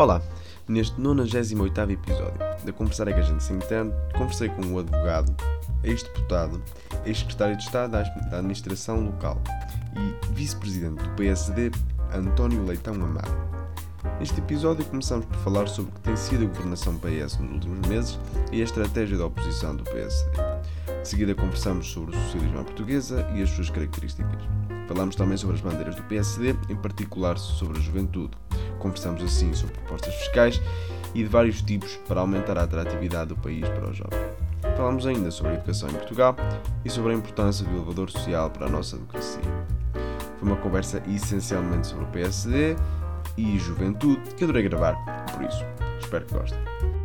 Olá, neste 98 episódio da Conversar é que a gente se entende, conversei com um advogado, ex-deputado, ex-secretário de Estado da Administração Local e vice-presidente do PSD, António Leitão Amaro. Neste episódio começamos por falar sobre o que tem sido a governação PS nos últimos meses e a estratégia da oposição do PSD. De seguida conversamos sobre o socialismo à portuguesa e as suas características. Falamos também sobre as bandeiras do PSD, em particular sobre a juventude. Conversamos assim sobre propostas fiscais e de vários tipos para aumentar a atratividade do país para os jovens. Falamos ainda sobre a educação em Portugal e sobre a importância do elevador social para a nossa democracia. Foi uma conversa essencialmente sobre o PSD e juventude que adorei gravar, por isso espero que gostem.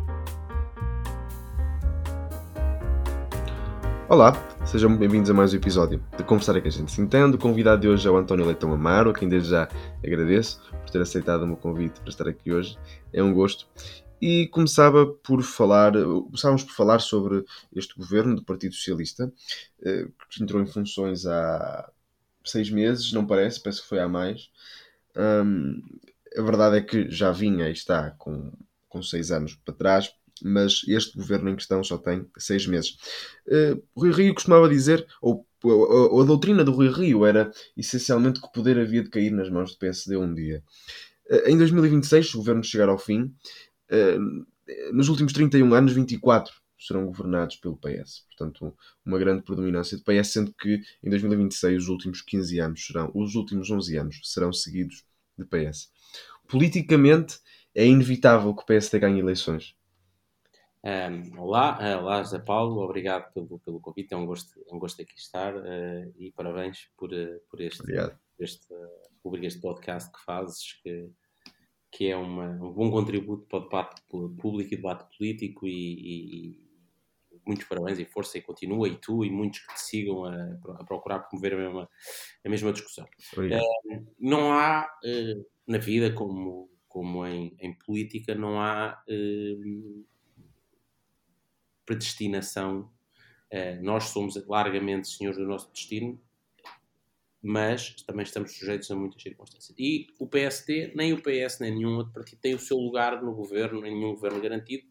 Olá, sejam bem-vindos a mais um episódio de Conversar é que a gente se entende. O convidado de hoje é o António Leitão Amaro, a quem desde já agradeço por ter aceitado o meu convite para estar aqui hoje. É um gosto. E começava por falar, começávamos por falar sobre este governo do Partido Socialista, eh, que entrou em funções há seis meses, não parece, parece que foi há mais. Um, a verdade é que já vinha e está com, com seis anos para trás, mas este governo em questão só tem seis meses. Uh, Rui Rio costumava dizer, ou a, a, doutrina do Rui Rio era essencialmente que o poder havia de cair nas mãos do PSD um dia. Uh, em 2026, se o governo chegar ao fim, uh, nos últimos 31 anos, 24 serão governados pelo PS. Portanto, uma grande predominância do PS, sendo que em 2026 os últimos 15 anos serão, os últimos 11 anos serão seguidos de PS. Politicamente, é inevitável que o PSD ganhe eleições. Um, olá, uh, olá José Paulo, obrigado pelo, pelo convite, é um gosto, é um gosto aqui estar uh, e parabéns por, uh, por este, este, rubrica, este podcast que fazes, que, que é uma, um bom contributo para o debate público e debate político e, e, e, muitos parabéns e força e continua e tu e muitos que te sigam a, a procurar promover a mesma, a mesma discussão. não há na vida como, como em, em política não há predestinação. Uh, nós somos largamente senhores do nosso destino, mas também estamos sujeitos a muitas circunstâncias. E o PSD, nem o PS, nem nenhum outro partido tem o seu lugar no governo, nenhum governo garantido.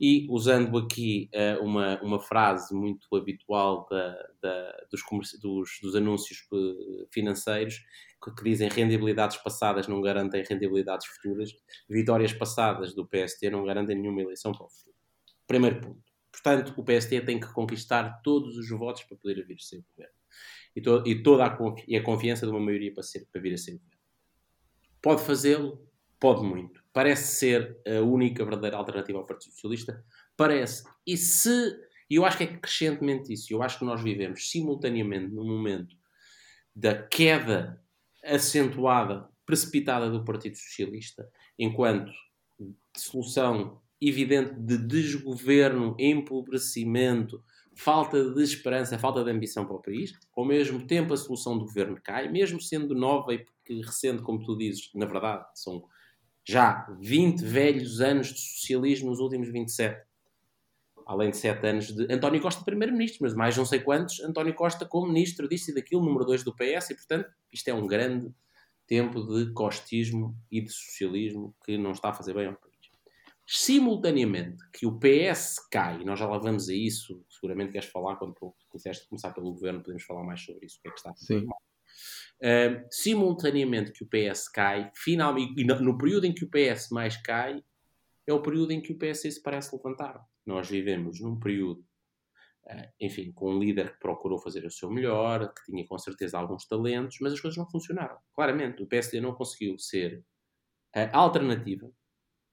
E usando aqui uh, uma, uma frase muito habitual da, da, dos, dos, dos, anúncios eh, financeiros, que, que, dizem rendibilidades passadas não garantem rendibilidades futuras, vitórias passadas do PSD não garantem nenhuma eleição para o futuro. Primeiro ponto. Portanto, o PSD tem que conquistar todos os votos para poder vir a ser governo. E, to e toda a, e a confiança de uma maioria para, ser, para vir a ser governo. Pode fazê-lo? Pode muito. Parece ser a única verdadeira alternativa ao Partido Socialista? Parece. E se. E eu acho que é crescentemente isso. Eu acho que nós vivemos simultaneamente no momento da queda acentuada, precipitada do Partido Socialista, enquanto solução evidente de desgoverno, empobrecimento, falta de esperança, falta de ambição para o país. Ao mesmo tempo, a solução do governo cai, mesmo sendo nova e recente, como tu dizes, na verdade, são já 20 velhos anos de socialismo nos últimos 27. Além de 7 anos de António Costa, primeiro-ministro, mas mais não sei quantos, António Costa como ministro disto e daquilo, número 2 do PS, e portanto, isto é um grande tempo de costismo e de socialismo que não está a fazer bem ao país simultaneamente que o PS cai, nós já lá vamos a isso, seguramente queres falar quando quiseste começar pelo governo, podemos falar mais sobre isso, o que é que está a Sim. Uh, simultaneamente que o PS cai, finalmente, e no, no, período em que o PS mais cai, é o período em que o PS se parece levantar. Nós vivemos num período, uh, enfim, com um líder que procurou fazer o seu melhor, que tinha com certeza alguns talentos, mas as coisas não funcionaram. Claramente, o PSD não conseguiu ser a alternativa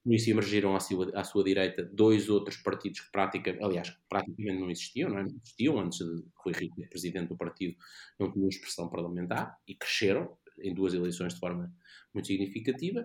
por isso emergiram à sua, à sua direita dois outros partidos que praticamente, aliás, praticamente não existiam, não, é? existiam antes de Rui Rio ser presidente do partido, não tinham expressão parlamentar e cresceram em duas eleições de forma muito significativa.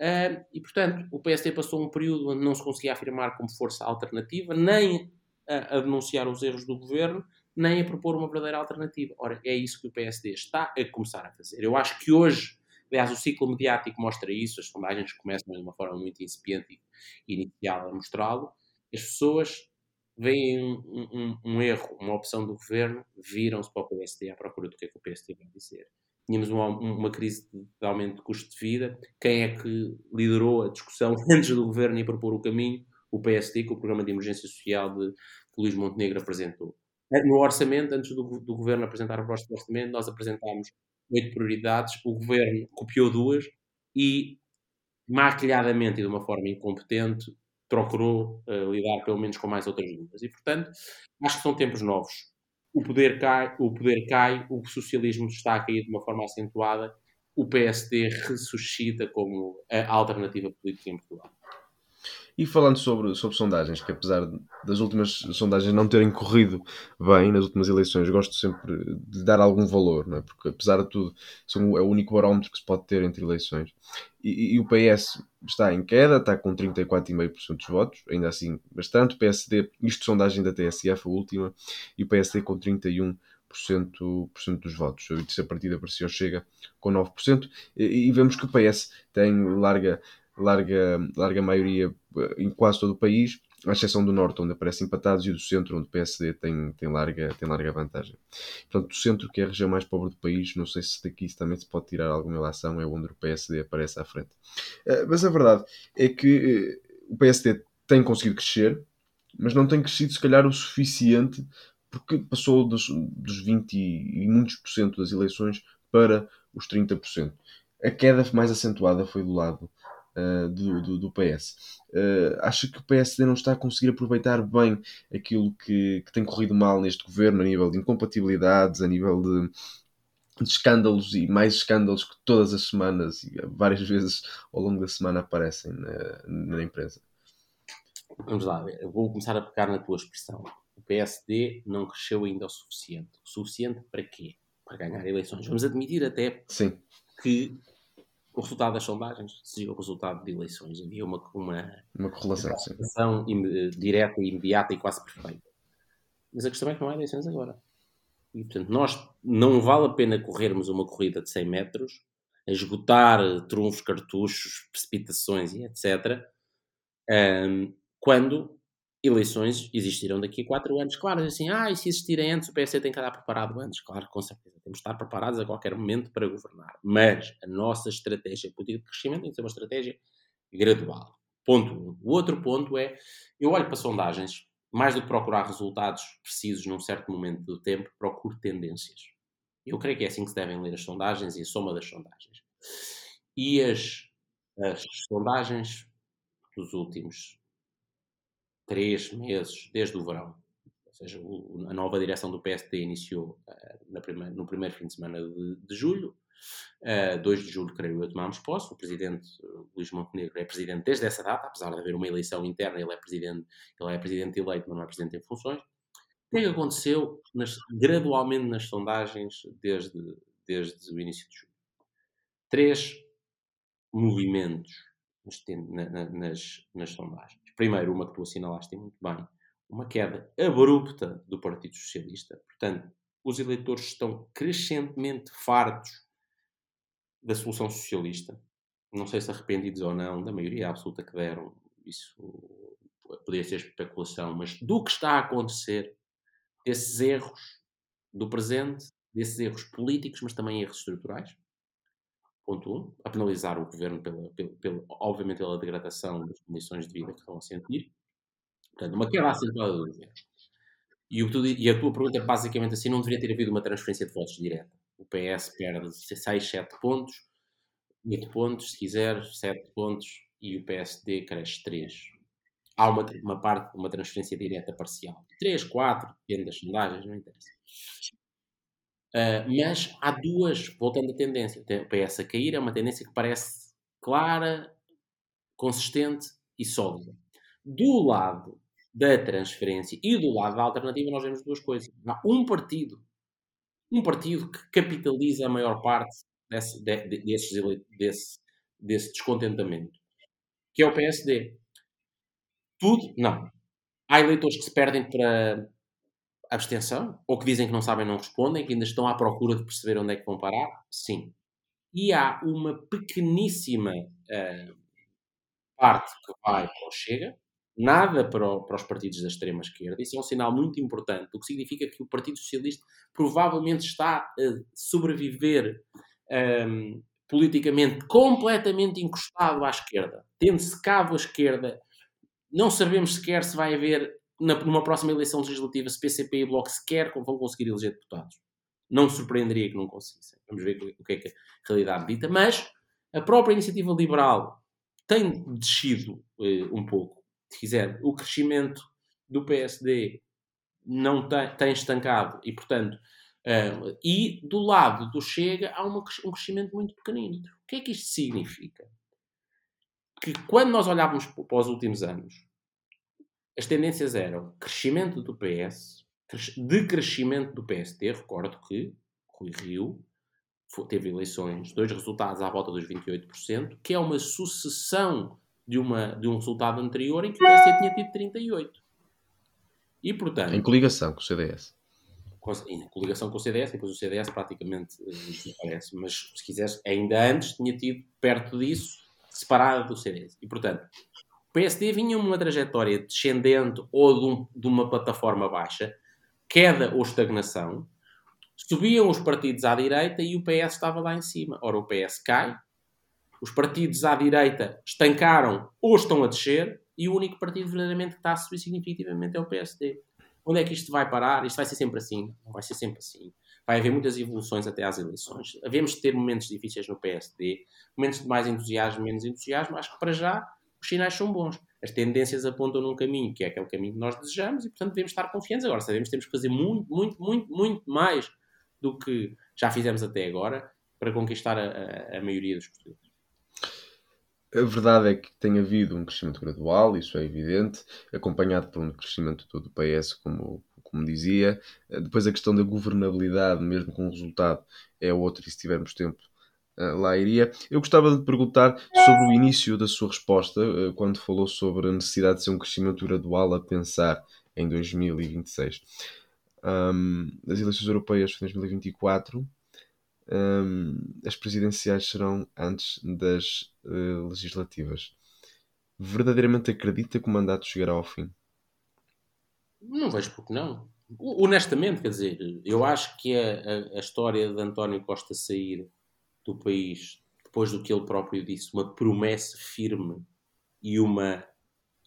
Uh, e, portanto, o PSD passou um período onde não se conseguia afirmar como força alternativa, nem a, a denunciar os erros do governo, nem a propor uma verdadeira alternativa. Ora, é isso que o PSD está a começar a fazer. Eu acho que hoje Aliás, o ciclo mediático mostra isso, as sondagens começam de uma forma muito incipiente e inicial a mostrá-lo. As pessoas veem um, um, um, erro, uma opção do governo, viram-se para o PSD à procura do que é que o PSD vai dizer. tínhamos uma, uma, crise de aumento de custo de vida. Quem é que liderou a discussão antes do governo e propor o caminho? O PSD, com o programa de emergência social de, Luís Montenegro apresentou. No orçamento, antes do, do governo apresentar o próximo orçamento, nós apresentámos oito prioridades, o governo copiou duas e, maquilhadamente e de uma forma incompetente, procurou uh, lidar pelo menos com mais outras dúvidas. E, portanto, acho que são tempos novos. O poder cai, o poder cai, o socialismo está a cair de uma forma acentuada, o PSD ressuscita como a alternativa política em Portugal. E falando sobre, sobre sondagens, que apesar das últimas sondagens não terem corrido bem nas últimas eleições, gosto sempre de dar algum valor, não é? porque apesar de tudo são, é o único barómetro que se pode ter entre eleições. E, e o PS está em queda, está com 34,5% dos votos, ainda assim bastante. O PSD, isto sondagem da TSF, a última, e o PSD com 31%. Por cento dos votos. A partida apareceu chega com 9%. E, e vemos que o PS tem larga larga, larga maioria eh, em quase todo o país, à exceção do Norte, onde aparecem empatados, e do Centro, onde o PSD tem, tem, larga, tem larga vantagem. Portanto, o Centro, que é a região mais pobre do país, não sei se daqui também se pode tirar alguma relação, é onde o PSD aparece à frente. Eh, mas a verdade é que eh, o PSD tem conseguido crescer, mas não tem crescido, se calhar, o suficiente, porque passou dos, dos 20 e muitos por cento das eleições para os 30%. A queda mais acentuada foi do lado uh, do, do, do, PS. Uh, acha que o PSD não está a conseguir aproveitar bem aquilo que, que tem corrido mal neste governo, a nível de incompatibilidades, a nível de, de escândalos e mais escândalos que todas as semanas e várias vezes ao longo da semana aparecem na, na empresa? Vamos lá, vou começar a pegar na tua expressão. O PSD não cresceu ainda o suficiente. O suficiente para quê? Para ganhar eleições. Vamos admitir até Sim. que o resultado das sondagens seria o resultado de eleições. Havia uma, uma, uma correlação, uma direta, imediata e quase perfeita. Mas a questão é que não há eleições agora. E, portanto, nós não vale a pena corrermos uma corrida de 100 metros, a esgotar trunfos, cartuchos, precipitações e etc., um, quando eleições existirão daqui a quatro anos. Claro, assim, ah, e se existirem antes, o PS tem que estar preparado antes. Claro, com certeza. Temos de estar preparados a qualquer momento para governar. Mas a nossa estratégia política de crescimento tem que ser uma estratégia gradual. Ponto um. O outro ponto é, eu olho para sondagens, mais do que procurar resultados precisos num certo momento do tempo, procuro tendências. Eu creio que é assim que se devem ler as sondagens e a soma das sondagens. E as, as sondagens dos últimos três meses, desde o verão. Ou seja, o, a nova direção do PSD iniciou uh, no primeiro fim de semana de, de julho. Uh, eh, 2 de julho, creio eu, tomámos posse. O presidente uh, Luís Montenegro é presidente desde essa data, apesar de haver uma eleição interna, ele é presidente, ele é presidente eleito, mas não é presidente em funções. O que é que aconteceu nas, gradualmente nas sondagens desde, desde o início de julho? Três movimentos nas, nas, nas sondagens. Primeiro, uma que tu assinalaste muito bem, uma queda abrupta do Partido Socialista. Portanto, os eleitores estão crescentemente fartos da solução socialista. Não sei se arrependidos ou não, da maioria absoluta que deram, isso poderia ser especulação, mas do que está a acontecer, desses erros do presente, desses erros políticos, mas também erros estruturais, ponto um, a penalizar o governo, pela, pela, pela, obviamente, pela degradação das condições de vida que estão a sentir. Portanto, uma quebra acentuada do governo. E, o, e a tua pergunta é basicamente assim: não deveria ter havido uma transferência de votos direta. O PS perde 6, 7 pontos, 8 pontos, se quiser, 7 pontos, e o PSD cresce 3. Há uma, uma parte, uma transferência direta parcial. 3, 4, depende das sondagens, não interessa. Uh, mas há duas, voltando à tendência, o PS a cair é uma tendência que parece clara, consistente e sólida. Do lado da transferência e do lado da alternativa, nós vemos duas coisas. Há um partido, um partido que capitaliza a maior parte desse, de, desses, desse, desse descontentamento, que é o PSD. Tudo, não. Há eleitores que se perdem para, abstenção, ou que dizem que não sabem, não respondem, que ainda estão à procura de perceber onde é que vão parar? Sim. E há uma pequeníssima uh, parte que vai para o Chega, nada para, o, para, os partidos da extrema-esquerda. Isso é um sinal muito importante, o que significa que o Partido Socialista provavelmente está a sobreviver um, politicamente completamente encostado à esquerda, tendo secado a esquerda, não sabemos sequer se vai haver, numa próxima eleição legislativa, se PCP e Bloco sequer vão conseguir eleger deputados. Não me surpreenderia que não conseguissem. Vamos ver o que é que a realidade dita. Mas a própria iniciativa liberal tem descido uh, um pouco. Se quiser, o crescimento do PSD não tem, tem estancado e, portanto, uh, e do lado do Chega há uma, um crescimento muito pequenino. O que é que isto significa? Que quando nós olhávamos para os últimos anos, as tendências eram crescimento do PS, decrescimento do PSD. Recordo que Rui Rio teve eleições, dois resultados à volta dos 28%, que é uma sucessão de, uma, de um resultado anterior em que o PSD tinha tido 38%. E, portanto... Em coligação com o CDS. Em coligação com o CDS, depois o CDS praticamente eh, desaparece, mas se quiseres, ainda antes tinha tido perto disso, separado do CDS. E, portanto, PSD vinha uma trajetória descendente ou de, um, de uma plataforma baixa, queda ou estagnação, subiam os partidos à direita e o PS estava lá em cima. Ora, o PS cai, os partidos à direita estancaram ou estão a descer, e o único partido verdadeiramente que está a subir significativamente é o PSD. Onde é que isto vai parar? Isto vai ser sempre assim? Não vai ser sempre assim. Vai haver muitas evoluções até às eleições. Havemos de ter momentos difíceis no PSD, momentos de mais entusiasmo, menos entusiasmo. Acho que para já os sinais são bons. As tendências apontam num caminho que é aquele caminho que nós desejamos e, portanto, devemos estar confiantes. Agora, sabemos que temos que fazer muito, muito, muito, muito mais do que já fizemos até agora para conquistar a, a, maioria dos portugueses. A verdade é que tem havido um crescimento gradual, isso é evidente, acompanhado por um crescimento do PS, como, como dizia. Depois a questão da governabilidade, mesmo com o resultado, é outra, e se tivermos tempo lá iria. Eu gostava de perguntar sobre o início da sua resposta, eh, quando falou sobre a necessidade de ser um crescimento gradual a pensar em 2026. Um, as eleições europeias de 2024 um, as presidenciais serão antes das uh, legislativas. Verdadeiramente acredita que o mandato chegará ao fim? Não vejo porque não. Honestamente, quer dizer, eu acho que a, a história de António Costa sair do país, depois do que ele próprio disse, uma promessa firme e um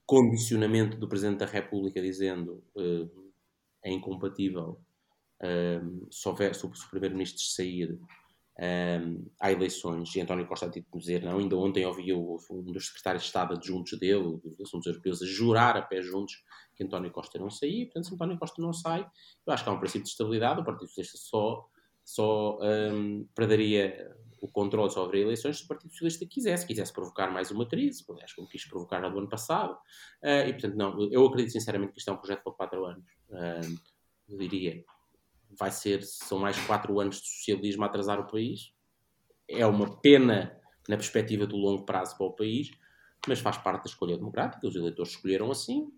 condicionamento do Presidente da República dizendo uh, é incompatível um, se, houver, se o Primeiro-Ministro sair, um, há eleições, e António Costa tem de dizer não. Ainda ontem ouvi um dos secretários de Estado adjuntos dele, dos assuntos europeus, a jurar a pé juntos que António Costa não saía. Portanto, se António Costa não sai, eu acho que há um princípio de estabilidade. O Partido Socialista só, só um, perderia o controle sobre eleições se o Partido Socialista quisesse, quisesse provocar mais uma crise, aliás, como quis provocar no ano passado. Uh, e, portanto, não, eu acredito sinceramente que isto é um projeto para quatro anos. Uh, eu diria, vai ser, são mais quatro anos de socialismo a atrasar o país. É uma pena na perspectiva do longo prazo para o país, mas faz parte da escolha democrática. Os eleitores escolheram assim,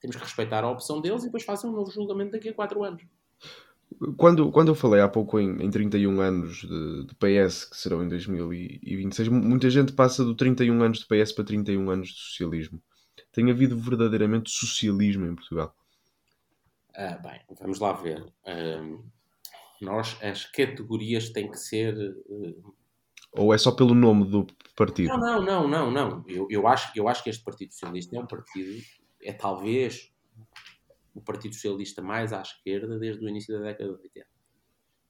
temos que respeitar a opção deles e depois fazem um novo julgamento daqui a quatro anos. Quando, quando eu falei há pouco em, em 31 anos de, de, PS, que serão em 2026, muita gente passa do 31 anos de PS para 31 anos de socialismo. Tem havido verdadeiramente socialismo em Portugal? Ah, bem, vamos lá ver. nós, as categorias têm que ser. Uh... Ou é só pelo nome do partido? Não, não, não, não. não. Eu, eu, acho, eu acho que este Partido Socialista é um partido. É talvez o Partido Socialista mais à esquerda desde o início da década de 80.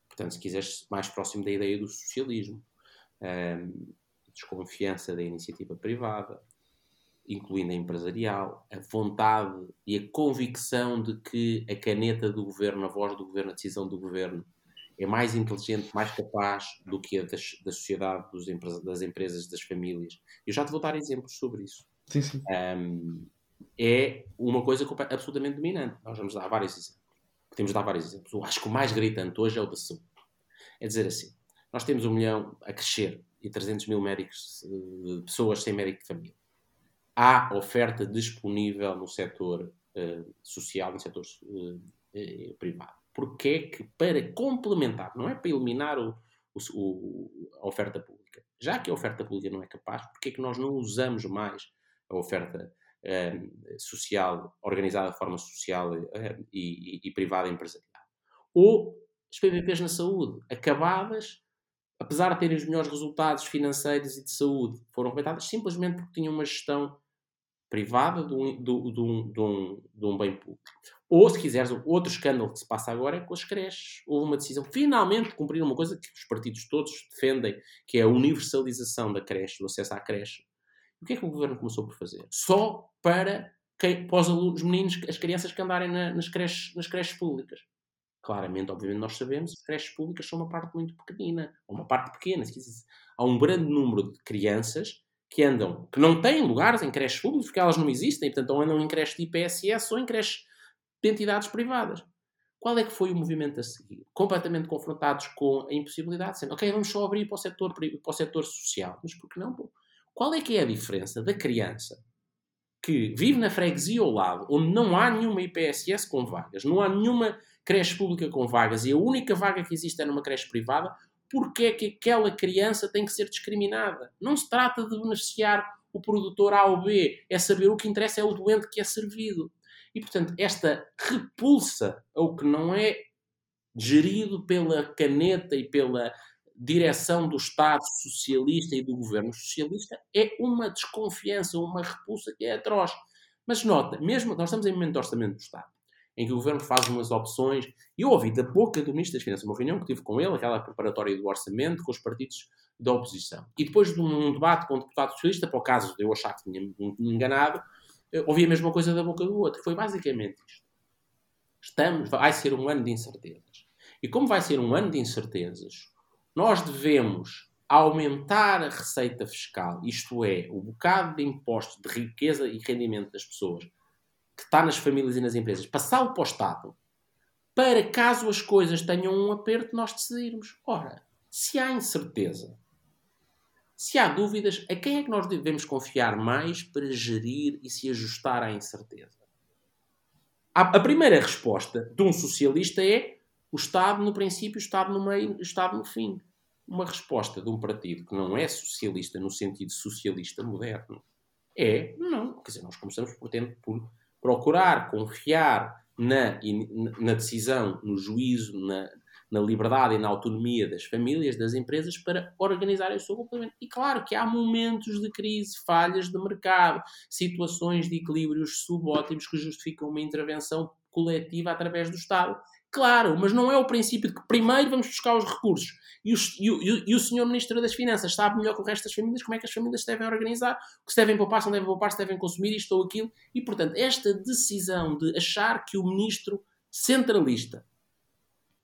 Portanto, se quiseres, mais próximo da ideia do socialismo. Um, desconfiança da iniciativa privada, incluindo a empresarial, a vontade e a convicção de que a caneta do governo, a voz do governo, a decisão do governo é mais inteligente, mais capaz do que a das, da sociedade, dos, das empresas, das famílias. Eu já te vou dar exemplos sobre isso. Sim, sim. Um, é uma coisa absolutamente dominante. Nós vamos dar vários exemplos. Podemos dar vários exemplos. Eu acho que o mais gritante hoje é o da saúde. É dizer assim, nós temos um milhão a crescer e 300 mil médicos, eh, pessoas sem médico de família há oferta disponível no setor uh, social, no setor uh, privado. Porque é que, para complementar, não é para eliminar o, o, a oferta pública, já que a oferta pública não é capaz, porque é que nós não usamos mais a oferta social, organizada de forma social e, e, e privada empresarial? Ou as PPPs na saúde, acabadas apesar de terem os melhores resultados financeiros e de saúde, foram rebentadas simplesmente porque tinham uma gestão privada de um, de, de um, de um, de um bem público. Ou, se quiseres, outro escândalo que se passa agora é com as creches. Houve uma decisão, finalmente, de cumprir uma coisa que os partidos todos defendem, que é a universalização da creche, do acesso à creche. O que é que o governo começou por fazer? Só para, quem, para os, alunos, os meninos, as crianças que andarem na, nas, creches, nas creches públicas. Claramente, obviamente, nós sabemos que as creches públicas são uma parte muito pequenina. Uma parte pequena. Há um grande número de crianças que andam, que não têm lugares em creches públicas, porque elas não existem, portanto, ou andam em creches de IPSS ou em creches de entidades privadas. Qual é que foi o movimento a seguir? Completamente confrontados com a impossibilidade, sendo, ok, vamos só abrir para o setor, para o setor social. Mas por que não? Qual é que é a diferença da criança que vive na freguesia ao lado, onde não há nenhuma IPSS com vagas, não há nenhuma creche pública com vagas e a única vaga que existe é numa creche privada, porque é que aquela criança tem que ser discriminada? Não se trata de beneficiar o produtor A ou B, é saber o que interessa é o doente que é servido. E, portanto, esta repulsa ao que não é gerido pela caneta e pela direção do Estado socialista e do governo socialista é uma desconfiança, uma repulsa que é atroz. Mas nota, mesmo nós estamos em momento de orçamento do Estado, em que o governo faz umas opções, e eu ouvi da boca do Ministro das Finanças, uma reunião que tive com ele, aquela preparatória do orçamento, com os partidos da oposição. E depois de um debate com o deputado socialista, para o caso de eu achar que tinha me enganado, ouvi a mesma coisa da boca do outro. Foi basicamente isto. Estamos, vai ser um ano de incertezas. E como vai ser um ano de incertezas, nós devemos aumentar a receita fiscal, isto é, o bocado de impostos de riqueza e rendimento das pessoas que está nas famílias e nas empresas, passá-lo para o Estado, para caso as coisas tenham um aperto, nós decidirmos. Ora, se há incerteza, se há dúvidas, a quem é que nós devemos confiar mais para gerir e se ajustar à incerteza? A primeira resposta de um socialista é o Estado no princípio, o Estado no meio, o Estado no fim. Uma resposta de um partido que não é socialista no sentido socialista moderno é não. Quer dizer, nós começamos, portanto, por procurar confiar na, na decisão, no juízo, na, na liberdade e na autonomia das famílias, das empresas, para organizarem o seu comportamento. E claro que há momentos de crise, falhas de mercado, situações de equilíbrios subótimos que justificam uma intervenção coletiva através do Estado. Claro, mas não é o princípio de que primeiro vamos buscar os recursos e o, e, e o senhor Ministro das Finanças sabe melhor que o resto das famílias como é que as famílias se devem organizar, o que se devem poupar, se não devem poupar, se devem consumir isto ou aquilo. E, portanto, esta decisão de achar que o Ministro centralista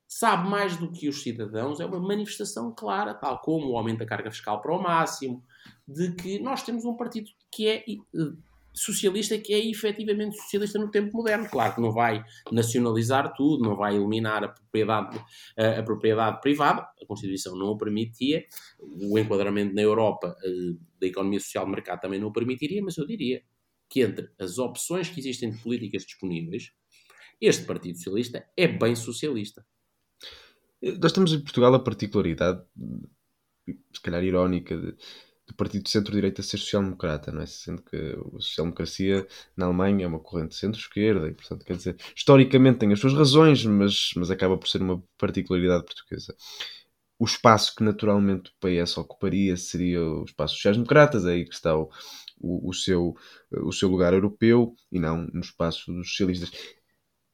sabe mais do que os cidadãos é uma manifestação clara, tal como o aumento da carga fiscal para o máximo, de que nós temos um partido que é socialista que é efetivamente socialista no tempo moderno. Claro que não vai nacionalizar tudo, não vai eliminar a propriedade, a, propriedade privada, a Constituição não o permitia, o enquadramento na Europa uh, da economia social de mercado também não o permitiria, mas eu diria que entre as opções que existem de políticas disponíveis, este Partido Socialista é bem socialista. Nós temos em Portugal a particularidade, se calhar irónica, de do partido de centro-direita ser social-democrata, não é? Sendo que a social-democracia na Alemanha é uma corrente centro-esquerda e, portanto, quer dizer, historicamente tem as suas razões, mas, mas acaba por ser uma particularidade portuguesa. O espaço que naturalmente o PS ocuparia seria o espaço sociais-democratas, é aí que está o, o, o, seu, o seu lugar europeu e não no espaço dos socialistas.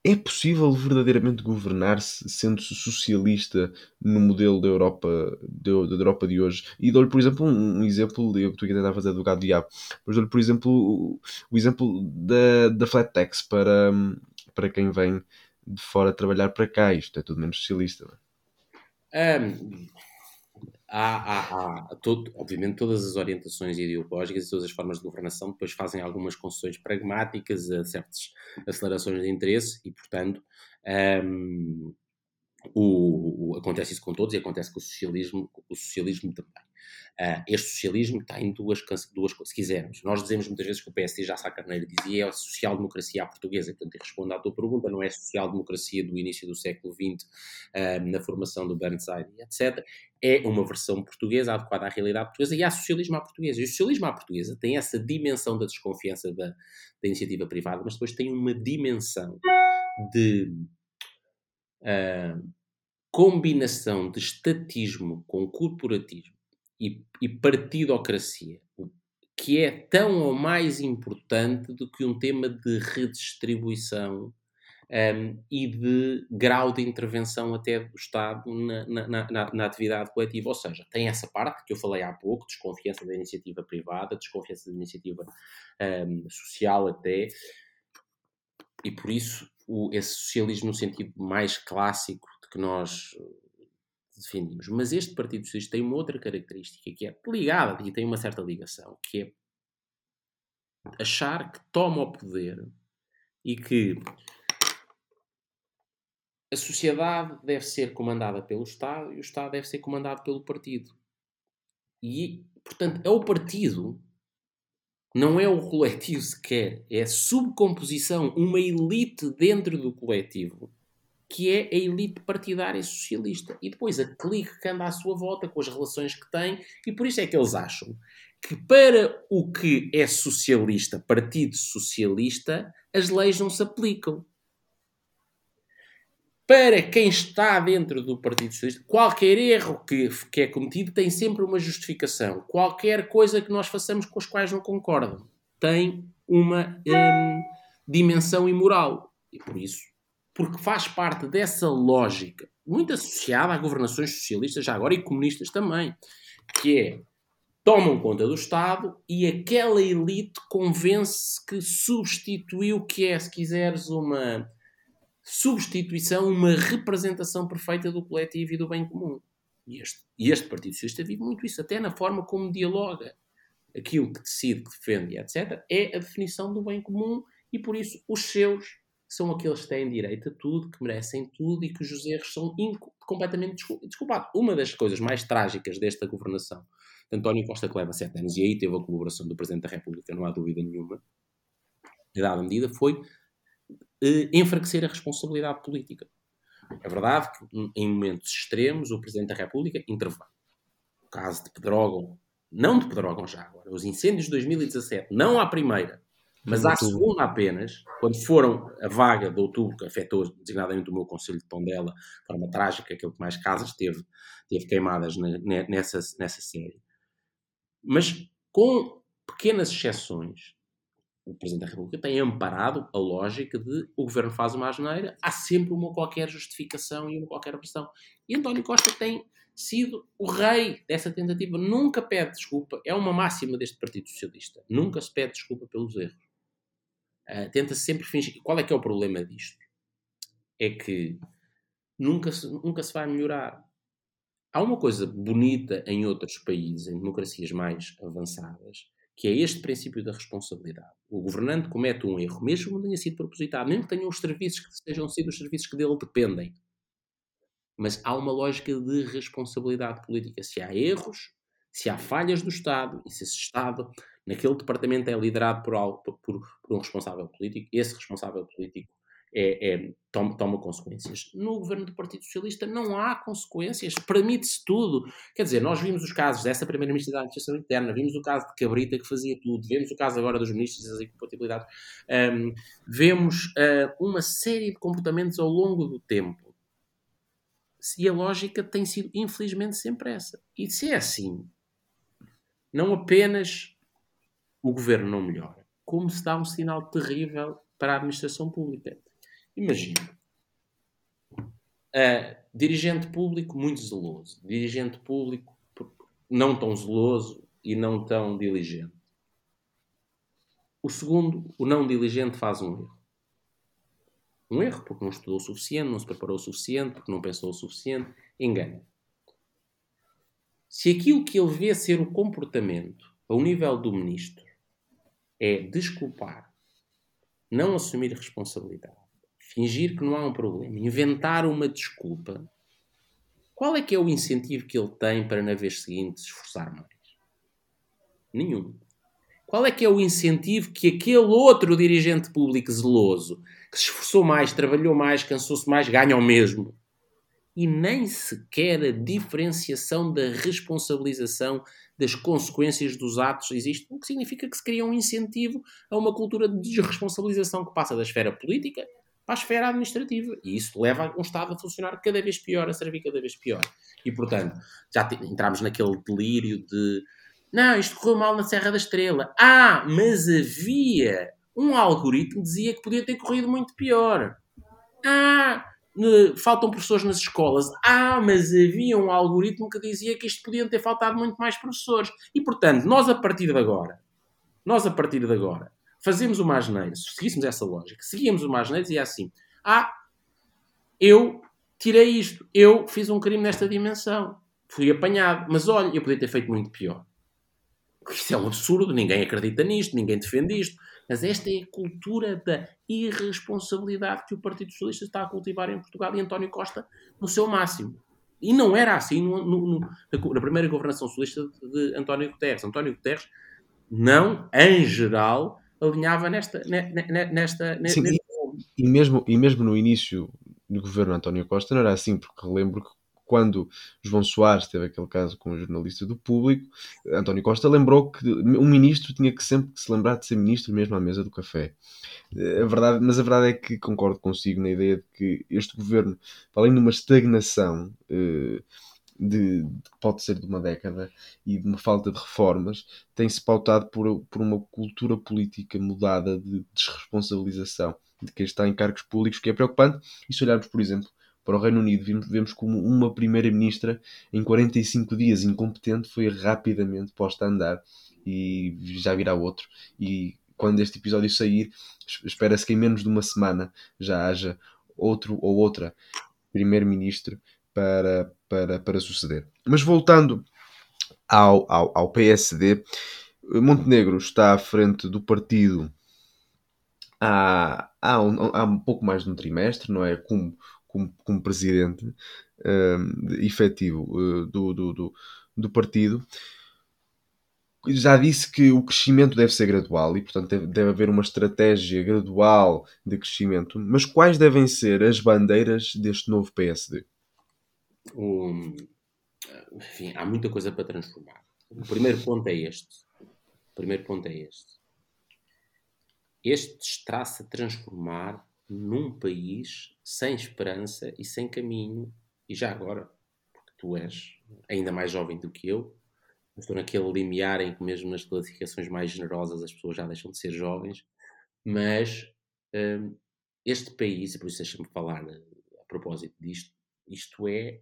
É possível verdadeiramente governar-se sendo-se socialista no modelo da Europa, da, Europa de hoje? E dou-lhe, por exemplo, um, um exemplo, eu estou a tentar fazer advogado do diabo, mas dou-lhe, por exemplo, o, o, exemplo da, da flat tax para, para quem vem de fora trabalhar para cá. Isto é tudo menos socialista. É? Um, há, há, há todo, obviamente, todas as orientações ideológicas e todas as formas de governação depois fazem algumas concessões pragmáticas a certas acelerações de interesse e, portanto, um, o, o, acontece isso com todos e acontece com o socialismo, com o socialismo também. Uh, este socialismo tem duas, duas coisas, se quisermos. Nós dizemos muitas vezes que o PSD já Sá Carneiro dizia é social-democracia à portuguesa. Portanto, respondo à tua pergunta, não é social-democracia do início do século XX, uh, na formação do Burnside, etc. É uma versão portuguesa adequada à realidade portuguesa e há socialismo à portuguesa. E o socialismo à portuguesa tem essa dimensão da desconfiança da, da iniciativa privada, mas depois tem uma dimensão de. Uh, combinação de estatismo com corporativismo e, e partidocracia, que é tão ou mais importante do que um tema de redistribuição um, e de grau de intervenção até do Estado na, na, na, na, atividade coletiva. Ou seja, tem essa parte que eu falei há pouco, desconfiança da iniciativa privada, desconfiança da iniciativa um, social até, e por isso o, esse socialismo no sentido mais clássico de que nós defendemos. Mas este Partido Socialista tem uma outra característica que é ligada e tem uma certa ligação, que é achar que toma o poder e que a sociedade deve ser comandada pelo Estado e o Estado deve ser comandado pelo partido. E, portanto, é o partido, não é o coletivo sequer, é a subcomposição, uma elite dentro do coletivo, que é a elite partidária socialista. E depois a clique que anda à sua volta, com as relações que tem, e por isso é que eles acham que para o que é socialista, partido socialista, as leis não se aplicam para quem está dentro do Partido Socialista, qualquer erro que, que é cometido tem sempre uma justificação. Qualquer coisa que nós façamos com os quais não concordam tem uma hum, dimensão imoral. E por isso, porque faz parte dessa lógica, muito associada a governações socialistas já agora e comunistas também, que é tomam conta do Estado e aquela elite convence que substituiu o que é, se quiseres, uma substituição, uma representação perfeita do coletivo e do bem comum. E este, e este Partido Socialista vive muito isso, até na forma como dialoga. Aquilo que decide, que defende, etc., é a definição do bem comum e, por isso, os seus são aqueles que têm direito a tudo, que merecem tudo e cujos erros são completamente desculpados. Uma das coisas mais trágicas desta governação de António Costa, que leva sete anos, e aí teve a colaboração do Presidente da República, não há dúvida nenhuma, de dada medida, foi eh, enfraquecer a responsabilidade política. É verdade que em momentos extremos o Presidente da República intervém. O caso de Pedrógão, não de Pedrógão já agora, os incêndios de 2017, não à primeira, mas à segunda apenas, quando foram a vaga de outubro, que afetou designadamente o meu Conselho de Tondela, de forma trágica, aquele que mais casas teve, teve queimadas nessa, nessa série. Mas com pequenas exceções, o Presidente da República tem amparado a lógica de o governo faz uma asneira, há sempre uma qualquer justificação e uma qualquer versão. E António Costa tem sido o rei dessa tentativa. Nunca pede desculpa. É uma máxima deste Partido Socialista. Nunca se pede desculpa pelos erros. Uh, Tenta-se sempre fingir. Qual é que é o problema disto? É que nunca se, nunca se vai melhorar. Há uma coisa bonita em outros países, em democracias mais avançadas, que é este princípio da responsabilidade. O governante comete um erro, mesmo que não tenha sido propositado, mesmo que tenham os serviços que sejam sido os serviços que dele dependem. Mas há uma lógica de responsabilidade política. Se há erros, se há falhas do Estado, e se esse Estado, naquele departamento, é liderado por, por, por um responsável político, esse responsável político é, é, toma, toma, consequências. No governo do Partido Socialista não há consequências, permite-se tudo. Quer dizer, nós vimos os casos dessa Primeira-Ministra da Administração Interna, vimos o caso de Cabrita que fazia tudo, vemos o caso agora dos ministros das incompatibilidades, um, vemos uh, uma série de comportamentos ao longo do tempo. E a lógica tem sido, infelizmente, sempre essa. E se é assim, não apenas o governo não melhora, como se dá um sinal terrível para a administração pública. Imagina. Uh, dirigente público muito zeloso. Dirigente público não tão zeloso e não tão diligente. O segundo, o não diligente, faz um erro. Um erro porque não estudou o suficiente, não se preparou o suficiente, porque não pensou o suficiente. Engana. Se aquilo que ele vê ser o comportamento ao nível do ministro é desculpar, não assumir responsabilidade, fingir que não há um problema, inventar uma desculpa, qual é que é o incentivo que ele tem para na vez seguinte se esforçar mais? Nenhum. Qual é que é o incentivo que aquele outro dirigente público zeloso, que se esforçou mais, trabalhou mais, cansou-se mais, ganha o mesmo? E nem sequer a diferenciação da responsabilização das consequências dos atos existe, o que significa que se cria um incentivo a uma cultura de desresponsabilização que passa da esfera política para a esfera administrativa. E isso leva um Estado a funcionar cada vez pior, a servir cada vez pior. E, portanto, já entramos naquele delírio de não, isto correu mal na Serra da Estrela. Ah, mas havia um algoritmo que dizia que podia ter corrido muito pior. Ah, faltam professores nas escolas. Ah, mas havia um algoritmo que dizia que isto podiam ter faltado muito mais professores. E, portanto, nós a partir de agora, nós a partir de agora, fazemos uma asneira, se seguíssemos essa lógica, seguíamos uma asneira e é assim, ah, eu tirei isto, eu fiz um crime nesta dimensão, fui apanhado, mas olha, eu podia ter feito muito pior. Isto é um absurdo, ninguém acredita nisto, ninguém defende isto. Mas esta é a cultura da irresponsabilidade que o Partido Socialista está a cultivar em Portugal e António Costa no seu máximo. E não era assim no, no, no, na primeira governação socialista de António Guterres. António Guterres não, em geral, alinhava nesta. nesta, Sim, nesta... E, e, mesmo, e mesmo no início do governo António Costa não era assim, porque lembro que quando João Soares teve aquele caso com o jornalista do público, António Costa lembrou que um ministro tinha que sempre se lembrar de ser ministro mesmo à mesa do café. A verdade, mas a verdade é que concordo consigo na ideia de que este governo, além de uma estagnação eh, de, de, pode ser de uma década e de uma falta de reformas, tem-se pautado por, por uma cultura política mudada de desresponsabilização de quem está em cargos públicos, que é preocupante. E se olharmos, por exemplo, para o Reino Unido, vemos como uma primeira-ministra em 45 dias incompetente foi rapidamente posta a andar e já virá outro. E quando este episódio sair, espera-se que em menos de uma semana já haja outro ou outra primeiro-ministro para, para, para suceder. Mas voltando ao, ao, ao PSD, Montenegro está à frente do partido há, há, um, há um pouco mais de um trimestre, não é? Como, como, como presidente uh, efetivo uh, do, do, do, do, partido, já disse que o crescimento deve ser gradual e, portanto, deve, haver uma estratégia gradual de crescimento. Mas quais devem ser as bandeiras deste novo PSD? Um, enfim, há muita coisa para transformar. O primeiro ponto é este. O primeiro ponto é este. Este está-se a transformar num país sem esperança e sem caminho, e já agora, porque tu és ainda mais jovem do que eu, estou naquele limiar em que mesmo nas classificações mais generosas as pessoas já deixam de ser jovens, mas hum, este país, e por isso deixa-me falar a propósito disto, isto é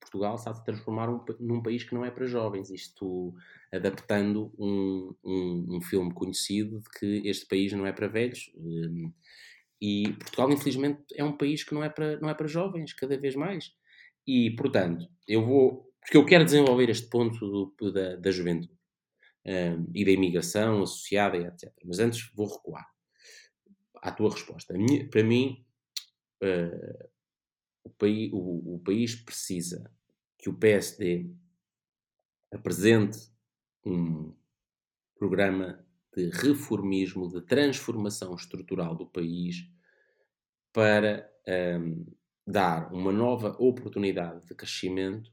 Portugal está a transformar um, num país que não é para jovens. Isto adaptando um, um, um, filme conhecido de que este país não é para velhos. Hum, e Portugal, infelizmente, é um país que não é para, não é para jovens, cada vez mais. E, portanto, eu vou. Porque eu quero desenvolver este ponto do, da, da juventude um, e da imigração associada, etc. Mas antes vou recuar à tua resposta. Minha, para mim, uh, o, o, o país precisa que o PSD apresente um programa de reformismo, de transformação estrutural do país para um, dar uma nova oportunidade de crescimento,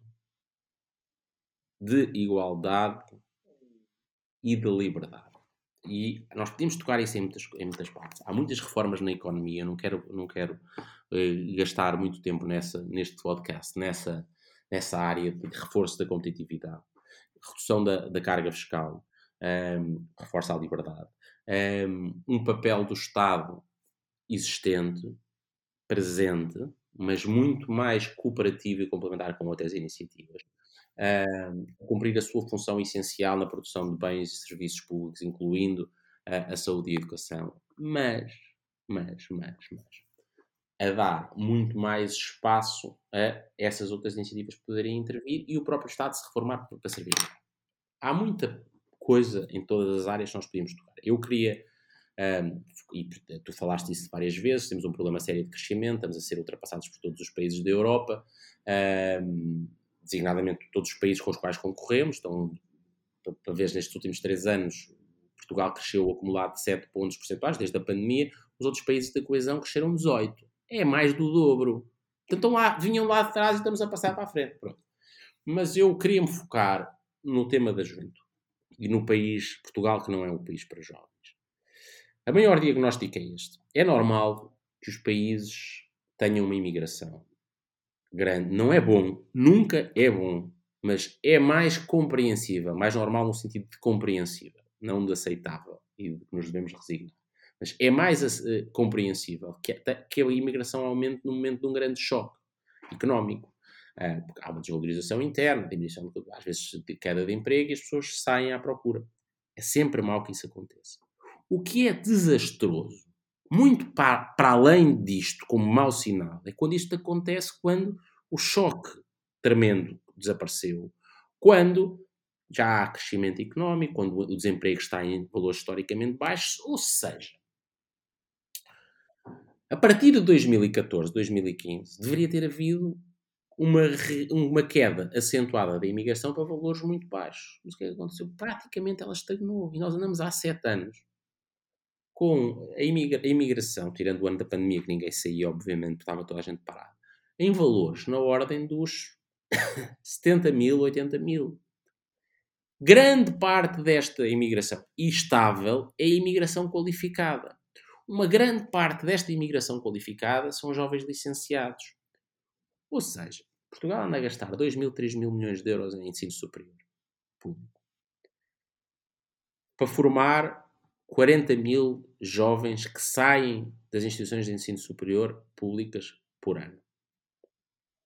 de igualdade e de liberdade. E nós podemos tocar isso em muitas, em muitas partes. Há muitas reformas na economia, não quero, não quero uh, gastar muito tempo nessa, neste podcast, nessa, nessa área de reforço da competitividade, redução da, da carga fiscal, um, reforça a liberdade, um, um papel do Estado existente, presente, mas muito mais cooperativo e complementar com outras iniciativas. Um, cumprir a sua função essencial na produção de bens e serviços públicos, incluindo a, a saúde e a educação, mas, mas, mas, mas, a dar muito mais espaço a essas outras iniciativas poderem intervir e o próprio Estado se reformar para servir. Há muita coisa em todas as áreas que nós podíamos tocar. Eu queria, um, e tu falaste isso várias vezes, temos um problema sério de crescimento, estamos a ser ultrapassados por todos os países da Europa, um, designadamente todos os países com os quais concorremos, então, ver nestes últimos três anos, Portugal cresceu acumulado de 7 pontos percentuais desde a pandemia, os outros países da coesão cresceram 18. É mais do dobro. Então lá, vinham lá de trás e estamos a passar para a frente. Pronto. Mas eu queria me focar no tema da juventude e no país, Portugal, que não é um país para jovens. A maior diagnóstico é este. É normal que os países tenham uma imigração grande. Não é bom, nunca é bom, mas é mais compreensível, mais normal no sentido de compreensível, não de aceitável e de que nos devemos resignar. Mas é mais uh, compreensível que que a imigração aumente no momento de um grande choque económico. Porque há uma desvalorização interna, diminuição às vezes de queda de emprego e as pessoas saem à procura. É sempre mau que isso aconteça. O que é desastroso, muito para, para além disto, como mau sinal, é quando isto acontece quando o choque tremendo desapareceu, quando já há crescimento económico, quando o desemprego está em valores historicamente baixos, ou seja, a partir de 2014, 2015, deveria ter havido uma, uma queda acentuada da imigração para valores muito baixos. Mas o que é aconteceu? Praticamente ela estagnou. E nós andamos há sete anos com a, imigra a imigração, tirando o ano da pandemia, que ninguém saía, obviamente, estava toda a gente parada, em valores na ordem dos 70 mil, 80 mil. Grande parte desta imigração estável é a imigração qualificada. Uma grande parte desta imigração qualificada são jovens licenciados. Ou seja, Portugal anda a gastar 2 mil, 3 mil milhões de euros em ensino superior público para formar 40 mil jovens que saem das instituições de ensino superior públicas por ano.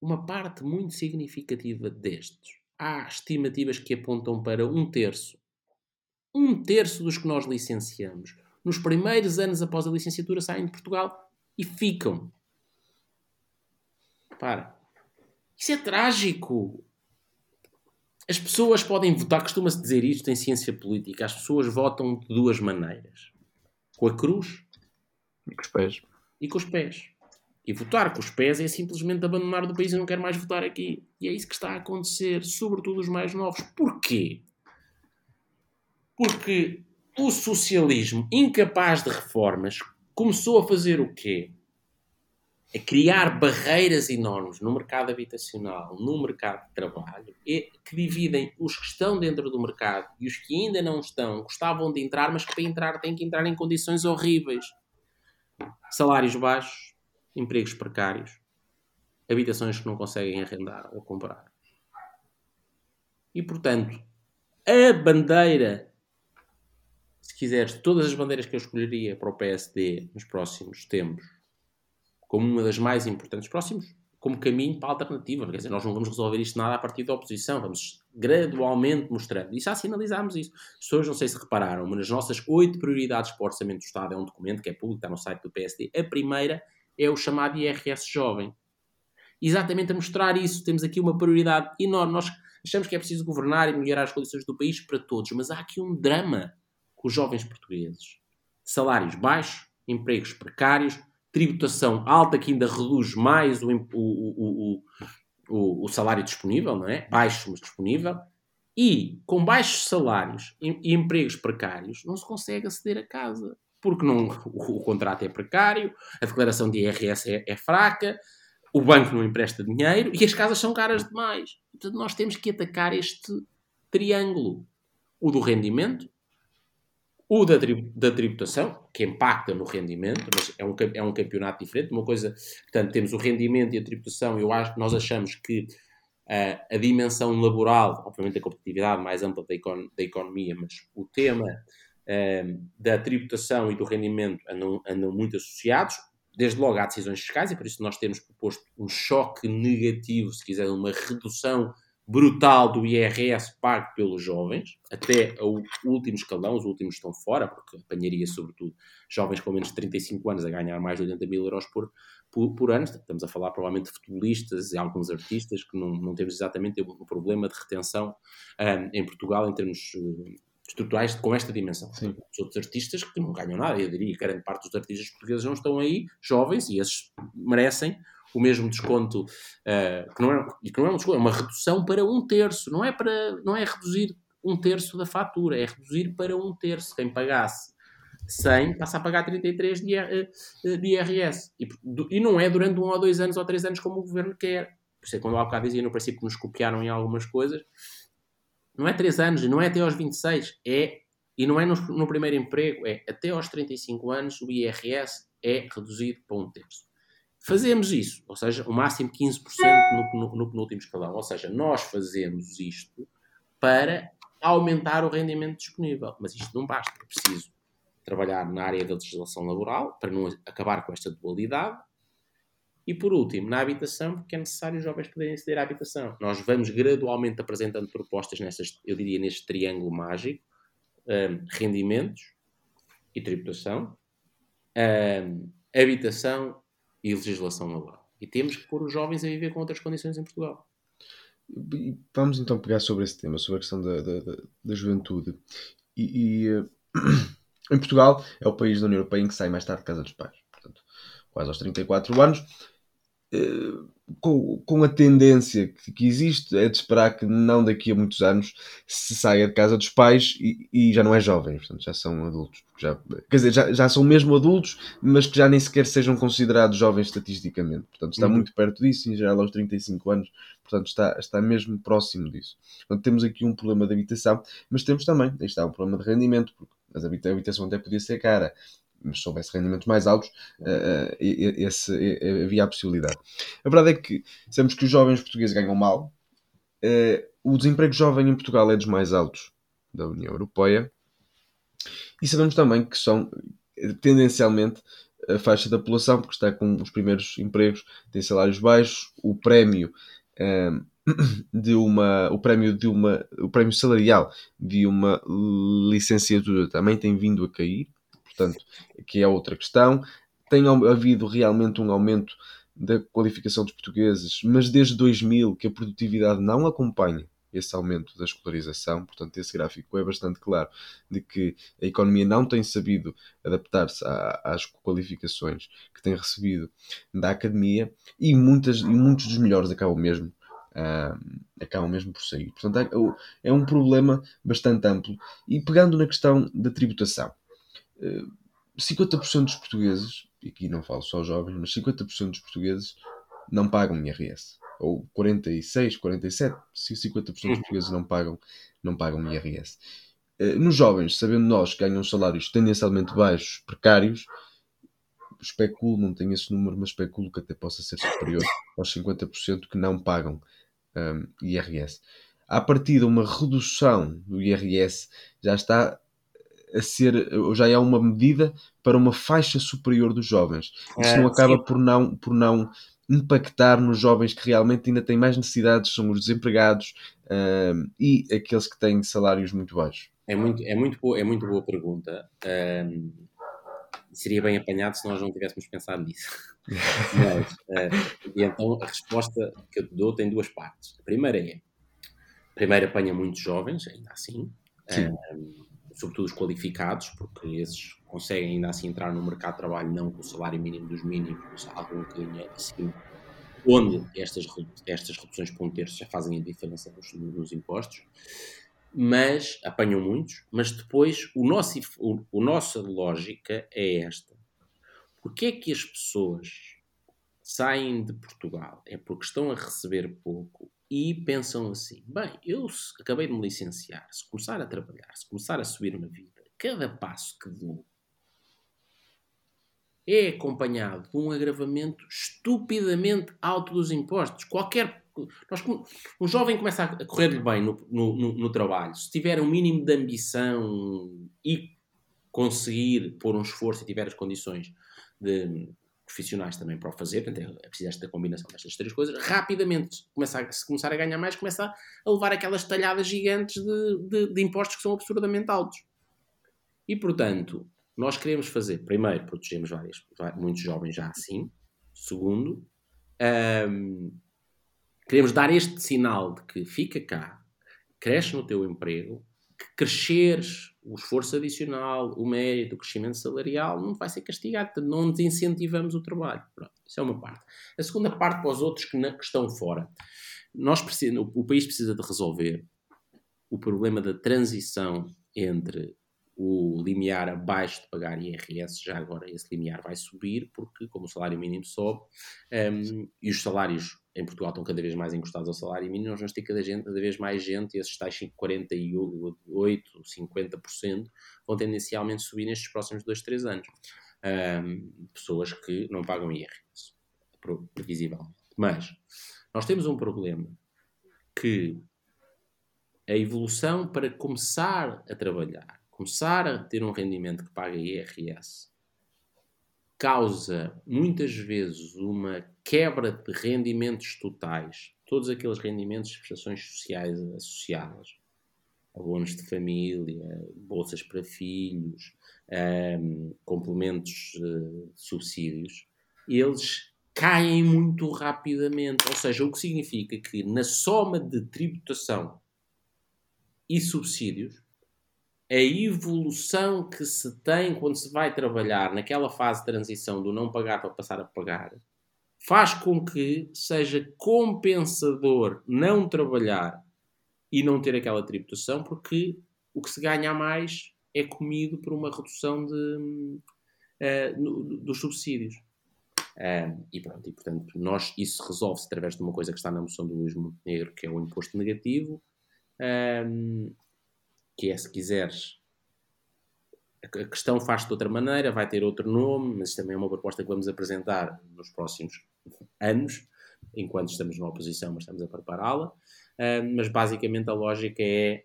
Uma parte muito significativa destes. Há estimativas que apontam para um terço. Um terço dos que nós licenciamos nos primeiros anos após a licenciatura saem de Portugal e ficam. Para. Isso é trágico. As pessoas podem votar, costuma-se dizer isto em ciência política, as pessoas votam de duas maneiras. Com a cruz e com os pés. E com os pés. E votar com os pés é simplesmente abandonar do país e não quero mais votar aqui. E é isso que está a acontecer, sobretudo os mais novos. Porquê? Porque o socialismo, incapaz de reformas, começou a fazer o quê? A criar barreiras enormes no mercado habitacional, no mercado de trabalho, que dividem os que estão dentro do mercado e os que ainda não estão, gostavam de entrar, mas que para entrar têm que entrar em condições horríveis. Salários baixos, empregos precários, habitações que não conseguem arrendar ou comprar. E, portanto, a bandeira se quiseres, todas as bandeiras que eu escolheria para o PSD nos próximos tempos, como uma das mais importantes, próximos, como caminho para a alternativa. Quer dizer, nós não vamos resolver isto nada a partir da oposição, vamos gradualmente mostrando. E já sinalizámos isso. As pessoas não sei se repararam, mas nas nossas oito prioridades para o Orçamento do Estado é um documento que é público, está no site do PSD. A primeira é o chamado IRS Jovem. Exatamente a mostrar isso. Temos aqui uma prioridade enorme. Nós achamos que é preciso governar e melhorar as condições do país para todos, mas há aqui um drama com os jovens portugueses. Salários baixos, empregos precários, tributação alta que ainda reduz mais o, o, o, o, salário disponível, não é? Baixo, mas disponível. E com baixos salários e, empregos precários não se consegue aceder a casa. Porque não, o, contrato é precário, a declaração de IRS é, é fraca, o banco não empresta dinheiro e as casas são caras demais. Portanto, nós temos que atacar este triângulo. O do rendimento, o da, da tributação, que impacta no rendimento, mas é um, é um campeonato diferente. Uma coisa, portanto, temos o rendimento e a tributação. Eu acho, nós achamos que uh, a dimensão laboral, obviamente a competitividade mais ampla da, econ da economia, mas o tema uh, da tributação e do rendimento andam, andam muito associados. Desde logo há decisões fiscais e por isso nós temos proposto um choque negativo, se quiser, uma redução brutal do IRS pago pelos jovens, até o último escalão, os últimos estão fora, porque apanharia sobretudo jovens com menos de 35 anos a ganhar mais de 80 mil euros por, por, por ano. Estamos a falar provavelmente de futebolistas e alguns artistas que não, não temos exatamente um problema de retenção um, em Portugal em termos uh, estruturais com esta dimensão. Sim. Os outros artistas que não ganham nada, eu diria que grande parte dos artistas portugueses não estão aí, jovens, e esses merecem o mesmo desconto, uh, que não é, e que não é um desconto, é uma redução para um terço, não é, para, não é reduzir um terço da fatura, é reduzir para um terço. Quem pagasse 100 passa a pagar 33 de, eh, de IRS. E, e, não é durante um ou dois anos ou três anos como o governo quer. Por isso é quando há bocado dizia no princípio que nos copiaram em algumas coisas, não é três anos, não é até aos 26, é E não é no, no, primeiro emprego, é até aos 35 anos o IRS é reduzido para um terço. Fazemos isso, ou seja, o máximo 15% no, no, no penúltimo escalão. Ou seja, nós fazemos isto para aumentar o rendimento disponível. Mas isto não basta, é preciso trabalhar na área da legislação laboral para não acabar com esta dualidade. E por último, na habitação, porque é necessário os jovens poderem aceder à habitação. Nós vamos gradualmente apresentando propostas nessas, eu diria, neste triângulo mágico: um, rendimentos e tributação, um, habitação e legislação laboral. E temos que pôr os jovens a viver com outras condições em Portugal. Vamos então pegar sobre esse tema, sobre a questão da, da, da juventude. E, e uh, em Portugal é o país da União Europeia em que sai mais tarde de casa dos pais. Portanto, quase aos 34 anos. Uh, com, com a tendência que, que, existe, é de esperar que não daqui a muitos anos se saia de casa dos pais e, e já não é jovem, portanto já são adultos. Já, quer dizer, já, já são mesmo adultos, mas que já nem sequer sejam considerados jovens estatisticamente. Portanto, está uhum. muito perto disso, em geral aos 35 anos, portanto está, está mesmo próximo disso. Portanto, temos aqui um problema de habitação, mas temos também, aí está, um problema de rendimento, porque a habitação até podia ser cara mas se houvesse rendimentos mais altos, uh, esse, uh, havia a possibilidade. A verdade é que sabemos que os jovens portugueses ganham mal. Uh, o desemprego jovem em Portugal é dos mais altos da União Europeia. E sabemos também que são tendencialmente a faixa da população, porque está com os primeiros empregos, tem salários baixos, o prémio de uma o prémio de uma o prémio salarial de uma licenciatura também tem vindo a cair portanto, que é outra questão. Tem havido realmente um aumento da qualificação dos portugueses, mas desde 2000 que a produtividade não acompanha esse aumento da escolarização, portanto, esse gráfico é bastante claro de que a economia não tem sabido adaptar-se às qualificações que tem recebido da academia e, muitas, muitos dos melhores acabam mesmo, uh, acabam mesmo por sair. Portanto, é, é um problema bastante amplo. E pegando na questão da tributação, 50% dos portugueses, e aqui não falo só jovens, mas 50% dos portugueses não pagam IRS. Ou 46, 47, 50% dos uhum. portugueses não pagam, não pagam IRS. Eh, nos jovens, sabendo nós que ganham salários tendencialmente baixos, precários, especulo, não tenho esse número, mas especulo que até possa ser superior aos 50% que não pagam um, IRS. A partir de uma redução do IRS, já está a ser, já é uma medida para uma faixa superior dos jovens. Isso é, não acaba por não, por não impactar nos jovens que realmente ainda têm mais necessidades, são os desempregados uh, e aqueles que têm salários muito baixos. É muito, é muito, boa, é muito boa pergunta. Um, seria bem apanhado se nós não tivéssemos pensado nisso. Mas, uh, e então a resposta que eu te dou tem duas partes. A primeira é: primeiro apanha muitos jovens, ainda assim. Um, sobretudo os qualificados, porque esses conseguem ainda assim entrar no mercado de trabalho não com o salário mínimo dos mínimos, mas algum bocadinho acima, onde estas, estas reduções por um terço já fazem a diferença nos, nos impostos, mas apanham muitos, mas depois o nosso, o, nossa lógica é esta. Porquê é que as pessoas saem de Portugal? É porque estão a receber pouco e pensam assim: bem, eu acabei de me licenciar, se começar a trabalhar, se começar a subir na vida, cada passo que dou é acompanhado de um agravamento estupidamente alto dos impostos. Qualquer. Nós, um jovem começa a correr-lhe bem no, no, no, trabalho, se tiver um mínimo de ambição e conseguir pôr um esforço e tiver as condições de profissionais também para o fazer, portanto é preciso esta combinação destas três coisas, rapidamente, começa a, se começar a ganhar mais, começa a levar aquelas talhadas gigantes de, de, de impostos que são absurdamente altos. E, portanto, nós queremos fazer, primeiro, protegemos várias, muitos jovens já assim, segundo, um, queremos dar este sinal de que fica cá, cresce no teu emprego, que cresceres o esforço adicional, o mérito, o crescimento salarial não vai ser castigado, não desincentivamos o trabalho. Pronto, isso é uma parte. A segunda parte para os outros que, na, que estão fora. Nós o, o país precisa de resolver o problema da transição entre o limiar abaixo de pagar IRS, já agora esse limiar vai subir, porque como o salário mínimo sobe um, e os salários em Portugal estão cada vez mais encostados ao salário mínimo, nós vamos ter cada, gente, cada vez mais gente, esses tais 48, 50% vão tendencialmente subir nestes próximos 2, 3 anos. Um, pessoas que não pagam IRS, previsivelmente. Mas nós temos um problema que a evolução para começar a trabalhar começar a ter um rendimento que paga IRS causa muitas vezes uma quebra de rendimentos totais, todos aqueles rendimentos de prestações sociais associadas, abonos de família, bolsas para filhos, um, complementos uh, subsídios, eles caem muito rapidamente. Ou seja, o que significa que na soma de tributação e subsídios, a evolução que se tem quando se vai trabalhar naquela fase de transição do não pagar para passar a pagar faz com que seja compensador não trabalhar e não ter aquela tributação, porque o que se ganha mais é comido por uma redução de, uh, no, dos subsídios. E pronto, e portanto, nós, isso resolve-se através de uma coisa que está na moção do Luís Montenegro, que é o imposto negativo, um, que é, se quiseres, a questão faz-se de outra maneira, vai ter outro nome, mas também é uma proposta que vamos apresentar nos próximos anos, enquanto estamos na oposição, mas estamos a prepará-la. Uh, mas basicamente a lógica é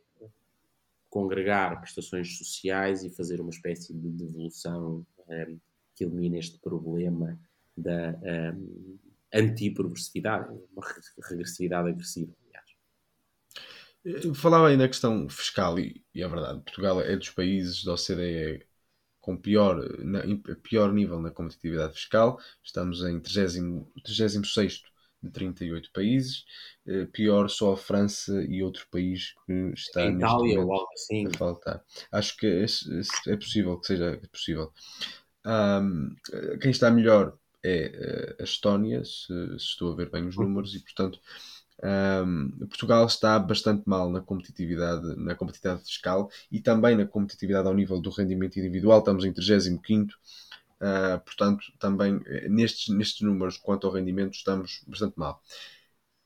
congregar prestações sociais e fazer uma espécie de devolução um, que elimine este problema da um, anti-progressividade, uma regressividade agressiva. Falava aí na questão fiscal, e, e é verdade, Portugal é dos países da OCDE com pior, na, pior nível na competitividade fiscal, estamos em 36 de 38 países, eh, pior só a França e outro país que está em Itália algo assim. a faltar. Acho que esse é possível que seja possível. Um, quem está melhor é eh, a Estónia, se, se, estou a ver bem os números, e portanto um, Portugal está bastante mal na competitividade, na competitividade fiscal e também na competitividade ao nível do rendimento individual. Estamos em 35 uh, portanto, também eh, nestes, nestes números quanto ao rendimento estamos bastante mal.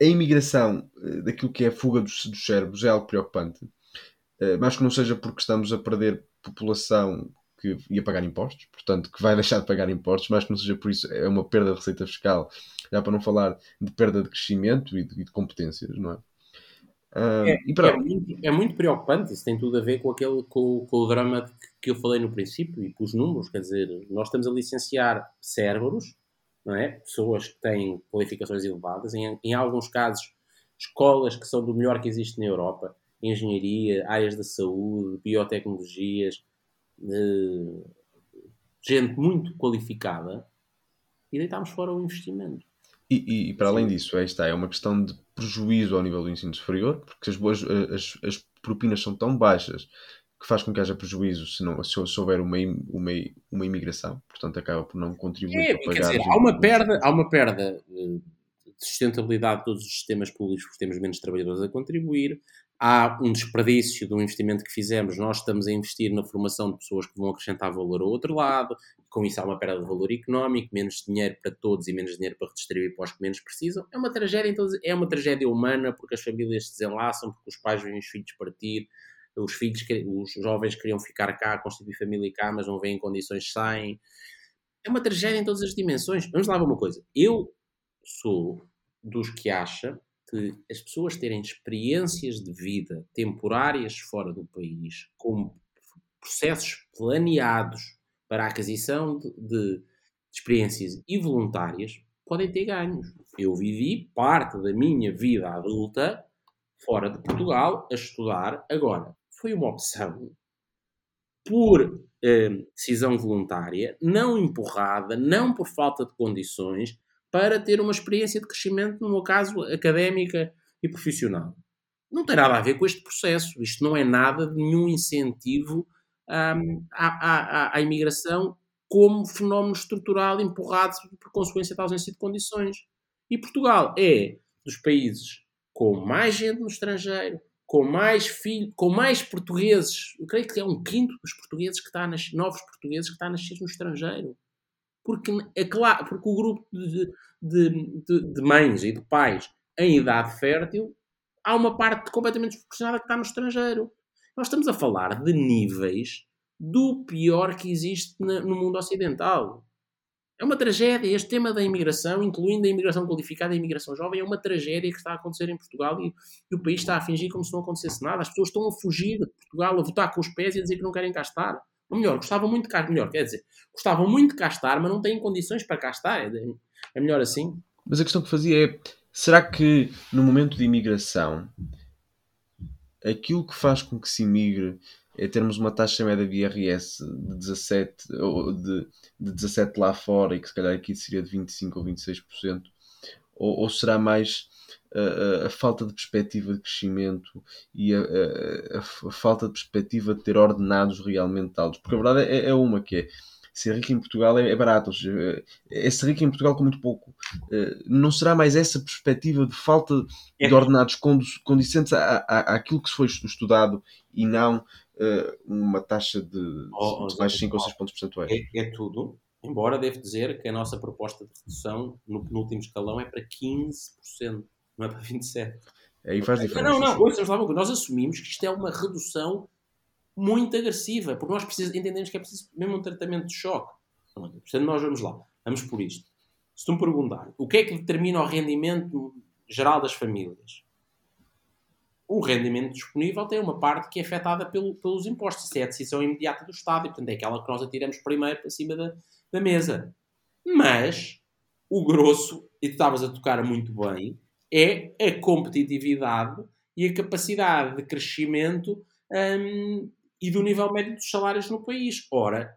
A imigração uh, daquilo que é a fuga dos, dos cérebros é algo preocupante, uh, que não seja porque estamos a perder população que ia pagar impostos, portanto, que vai deixar de pagar impostos, mas que não seja por isso é uma perda de receita fiscal já para não falar de perda de crescimento e de, de competências, não é? Uh, é, é, muito, é, muito, preocupante, isso tem tudo a ver com, aquele, com, com, o drama que eu falei no princípio e com os números, quer dizer, nós estamos a licenciar cérebros, não é? pessoas que têm qualificações elevadas, em, em alguns casos escolas que são do melhor que existe na Europa, engenharia, áreas da saúde, biotecnologias, gente muito qualificada, e deitámos fora o investimento. E, e, para além disso, aí está, é uma questão de prejuízo ao nível do ensino superior, porque as, boas, as, as propinas são tão baixas que faz com que haja prejuízo se, não, se, houver uma, uma, uma imigração, portanto acaba por não contribuir é, para pagar. Dizer, há, uma perda, há uma perda de sustentabilidade de todos os sistemas públicos porque temos menos trabalhadores a contribuir, há um desperdício do investimento que fizemos, nós estamos a investir na formação de pessoas que vão acrescentar valor ao outro lado, com isso há uma perda de valor económico, menos dinheiro para todos e menos dinheiro para redistribuir para os que menos precisam. É uma tragédia, então, é uma tragédia humana porque as famílias se desenlaçam, porque os pais veem os filhos partir, os filhos, os jovens queriam ficar cá, constituir família cá, mas não vêm em condições, saem. É uma tragédia em todas as dimensões. Vamos lá ver uma coisa. Eu sou dos que acha que as pessoas terem experiências de vida temporárias fora do país, com processos planeados para a aquisição de, de, experiências e voluntárias, podem ter ganhos. Eu vivi parte da minha vida adulta fora de Portugal a estudar. Agora, foi uma opção por eh, decisão voluntária, não empurrada, não por falta de condições, para ter uma experiência de crescimento, no meu caso, académica e profissional. Não tem nada a ver com este processo. Isto não é nada de nenhum incentivo um, à, à, à, imigração como fenómeno estrutural empurrado por consequência da ausência de condições. E Portugal é dos países com mais gente no estrangeiro, com mais filho, com mais portugueses, eu creio que é um quinto dos portugueses que está nas novos portugueses que está nascidos no estrangeiro. Porque é claro, porque o grupo de, de, de, de mães e de pais em idade fértil há uma parte completamente desproporcionada que está no estrangeiro. Nós estamos a falar de níveis do pior que existe no mundo ocidental. É uma tragédia. Este tema da imigração, incluindo a imigração qualificada e a imigração jovem, é uma tragédia que está a acontecer em Portugal e, e, o país está a fingir como se não acontecesse nada. As pessoas estão a fugir de Portugal, a votar com os pés e a dizer que não querem cá estar. Ou melhor, gostavam muito de cá Melhor, quer dizer, gostavam muito de cá estar, mas não têm condições para cá estar. É, é melhor assim. Mas a questão que fazia é: será que no momento de imigração aquilo que faz com que se imigre é termos uma taxa média de IRS de 17, ou de, de 17 lá fora e que se calhar aqui seria de 25 ou 26%, ou, ou será mais a, a, falta de perspectiva de crescimento e a, a, a, falta de perspectiva de ter ordenados realmente altos? Porque a verdade é, é uma que é ser rico em Portual é, é barato. Seja, é ser rico em Portugal com muito pouco. Eh, não será mais essa perspectiva de falta de é. ordenados condicentes à, à, àquilo que se foi estudado e não uh, uma taxa de, oh, de mais 5 ou 6 pontos percentuais? É, é tudo. Embora devo dizer que a nossa proposta de redução no penúltimo escalão é para 15%, não é para 27%. Aí faz diferença. Não, não, não. Nós assumimos que isto é uma redução muito agressiva, porque nós precisamos, entendemos que é preciso mesmo um tratamento de choque. Portanto, nós vamos lá, vamos por isto. Se tu me perguntar o que é que determina o rendimento geral das famílias, o rendimento disponível tem uma parte que é afetada pelo, pelos impostos. Isso é a decisão imediata do Estado e, portanto, é aquela que nós atiramos primeiro para cima da, da mesa. Mas o grosso, e tu estavas a tocar muito bem, é a competitividade e a capacidade de crescimento um, e do nível médio dos salários no país. Ora,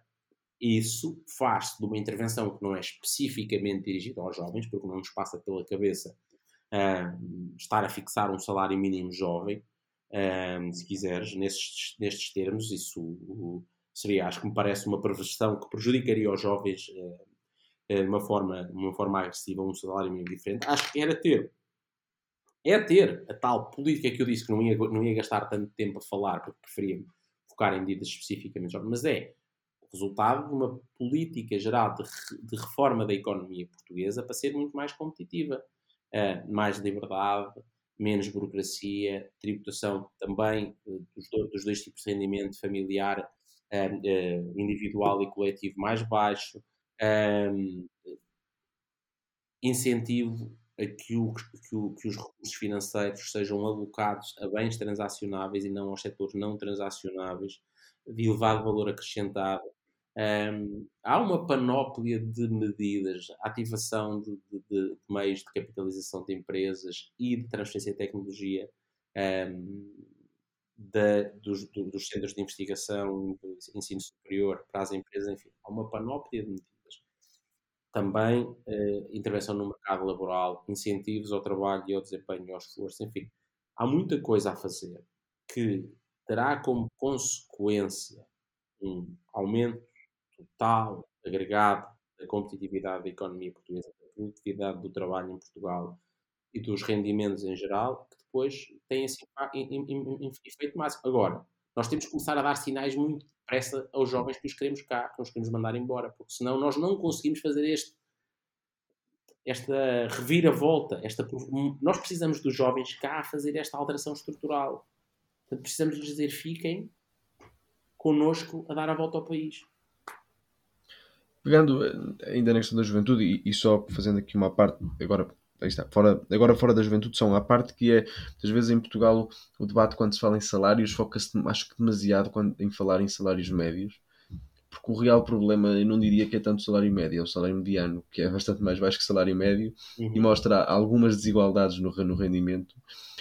isso faz-se de uma intervenção que não é especificamente dirigida aos jovens, porque não nos passa pela cabeça uh, estar a fixar um salário mínimo jovem, uh, se quiseres, nestes, nestes termos, isso seria, acho que me parece uma perversão que prejudicaria os jovens uh, de uma forma, uma forma agressiva, um salário mínimo diferente. Acho que era ter é ter a tal política que eu disse que não ia, não ia gastar tanto tempo a falar, porque preferia focar em medidas especificamente jovens, mas é o resultado de uma política geral de, de reforma da economia portuguesa para ser muito mais competitiva. Uh, mais liberdade, menos burocracia, tributação também uh, dos, do, dos, dois tipos de rendimento, familiar, uh, individual e coletivo mais baixo, incentivo a que, o, que, o, que, os recursos financeiros sejam alocados a bens transacionáveis e não aos setores não transacionáveis, de elevado valor acrescentado. Um, há uma panóplia de medidas, ativação de, de, de, meios de capitalização de empresas e de transferência de tecnologia um, dos, dos, centros de investigação do ensino superior para as empresas, enfim, há uma panóplia de medidas também uh, intervenção no mercado laboral, incentivos ao trabalho e ao desempenho e ao esforço, enfim, há muita coisa a fazer que terá como consequência um aumento total, agregado da competitividade da economia portuguesa, da produtividade do trabalho em Portugal e dos rendimentos em geral, que depois tem esse efeito máximo. Agora, nós temos que começar a dar sinais muito depressa aos jovens que os queremos cá, que os queremos mandar embora, porque senão nós não conseguimos fazer este, esta reviravolta. Esta, nós precisamos dos jovens cá a fazer esta alteração estrutural. Portanto, precisamos lhes dizer: fiquem connosco a dar a volta ao país. Pegando eh, ainda na questão da juventude e, e só fazendo aqui uma parte, agora aí está, fora, agora fora da juventude são a parte que é, às vezes em Portugal o debate quando se fala em salários foca-se acho que demasiado quando, em falar em salários médios porque o real problema eu não diria que é tanto o salário médio, é o salário mediano, que é bastante mais baixo que o salário médio uhum. e mostra algumas desigualdades no, no rendimento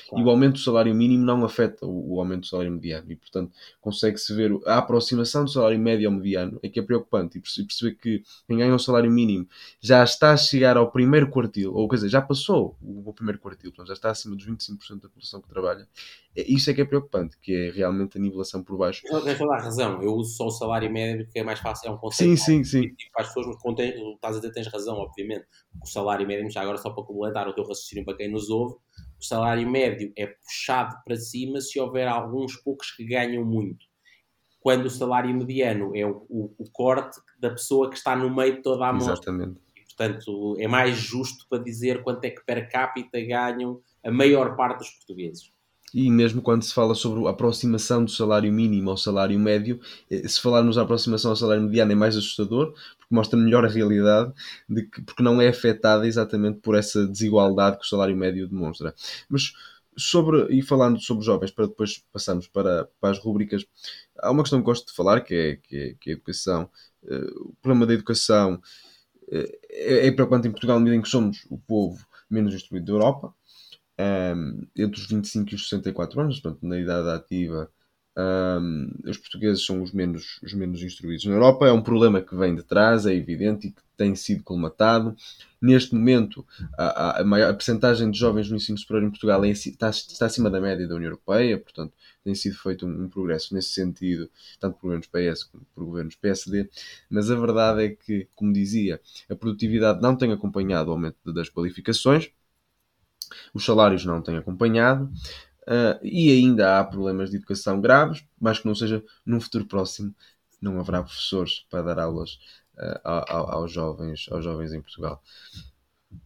Claro. E o aumento do salário mínimo não afeta o, o aumento do salário mediano. E, portanto, consegue-se ver a aproximação do salário médio ao mediano, é que é preocupante. E perceber que quem ganha o salário mínimo já está a chegar ao primeiro quartil, ou quer dizer, já passou o, o primeiro quartil, portanto, já está acima dos 25% da população que trabalha. É, isso é que é preocupante, que é realmente a nivelação por baixo. Tens toda a razão. Eu uso só o salário médio porque é mais fácil, é um conceito. Sim, sim, sim. Para as pessoas, mas contém, estás a dizer, tens razão, obviamente. O salário médio, já agora só para completar o teu raciocínio para quem nos ouve, o salário médio é puxado para cima se houver alguns poucos que ganham muito. Quando o salário mediano é o, o, o corte da pessoa que está no meio de toda a amostra. Exatamente. E, portanto, é mais justo para dizer quanto é que per capita ganham a maior parte dos portugueses. E mesmo quando se fala sobre a aproximação do salário mínimo ao salário médio, eh, se falarmos da aproximação ao salário mediano é mais assustador, porque mostra melhor a realidade, de que, porque não é afetada exatamente por essa desigualdade que o salário médio demonstra. Mas sobre, e falando sobre jovens, para depois passarmos para, para as rubricas, há uma questão que gosto de falar, que é, que é, que é a educação. Uh, o problema da educação uh, é, é preocupante em Portugal, na medida em que somos o povo menos instruído da Europa, um, entre os 25 e os 64 anos, portanto, na idade ativa, um, os portugueses são os menos, os menos instruídos na Europa. É um problema que vem de trás, é evidente, e que tem sido colmatado. Neste momento, a, a, maior, a percentagem de jovens no ensino superior em Portugal é, está, está, acima da média da União Europeia, portanto, tem sido feito um, um, progresso nesse sentido, tanto por governos PS como por governos PSD. Mas a verdade é que, como dizia, a produtividade não tem acompanhado o aumento das qualificações os salários não têm acompanhado uh, e ainda há problemas de educação graves, mas que não seja num futuro próximo não haverá professores para dar aulas uh, aos, jovens, aos jovens em Portugal.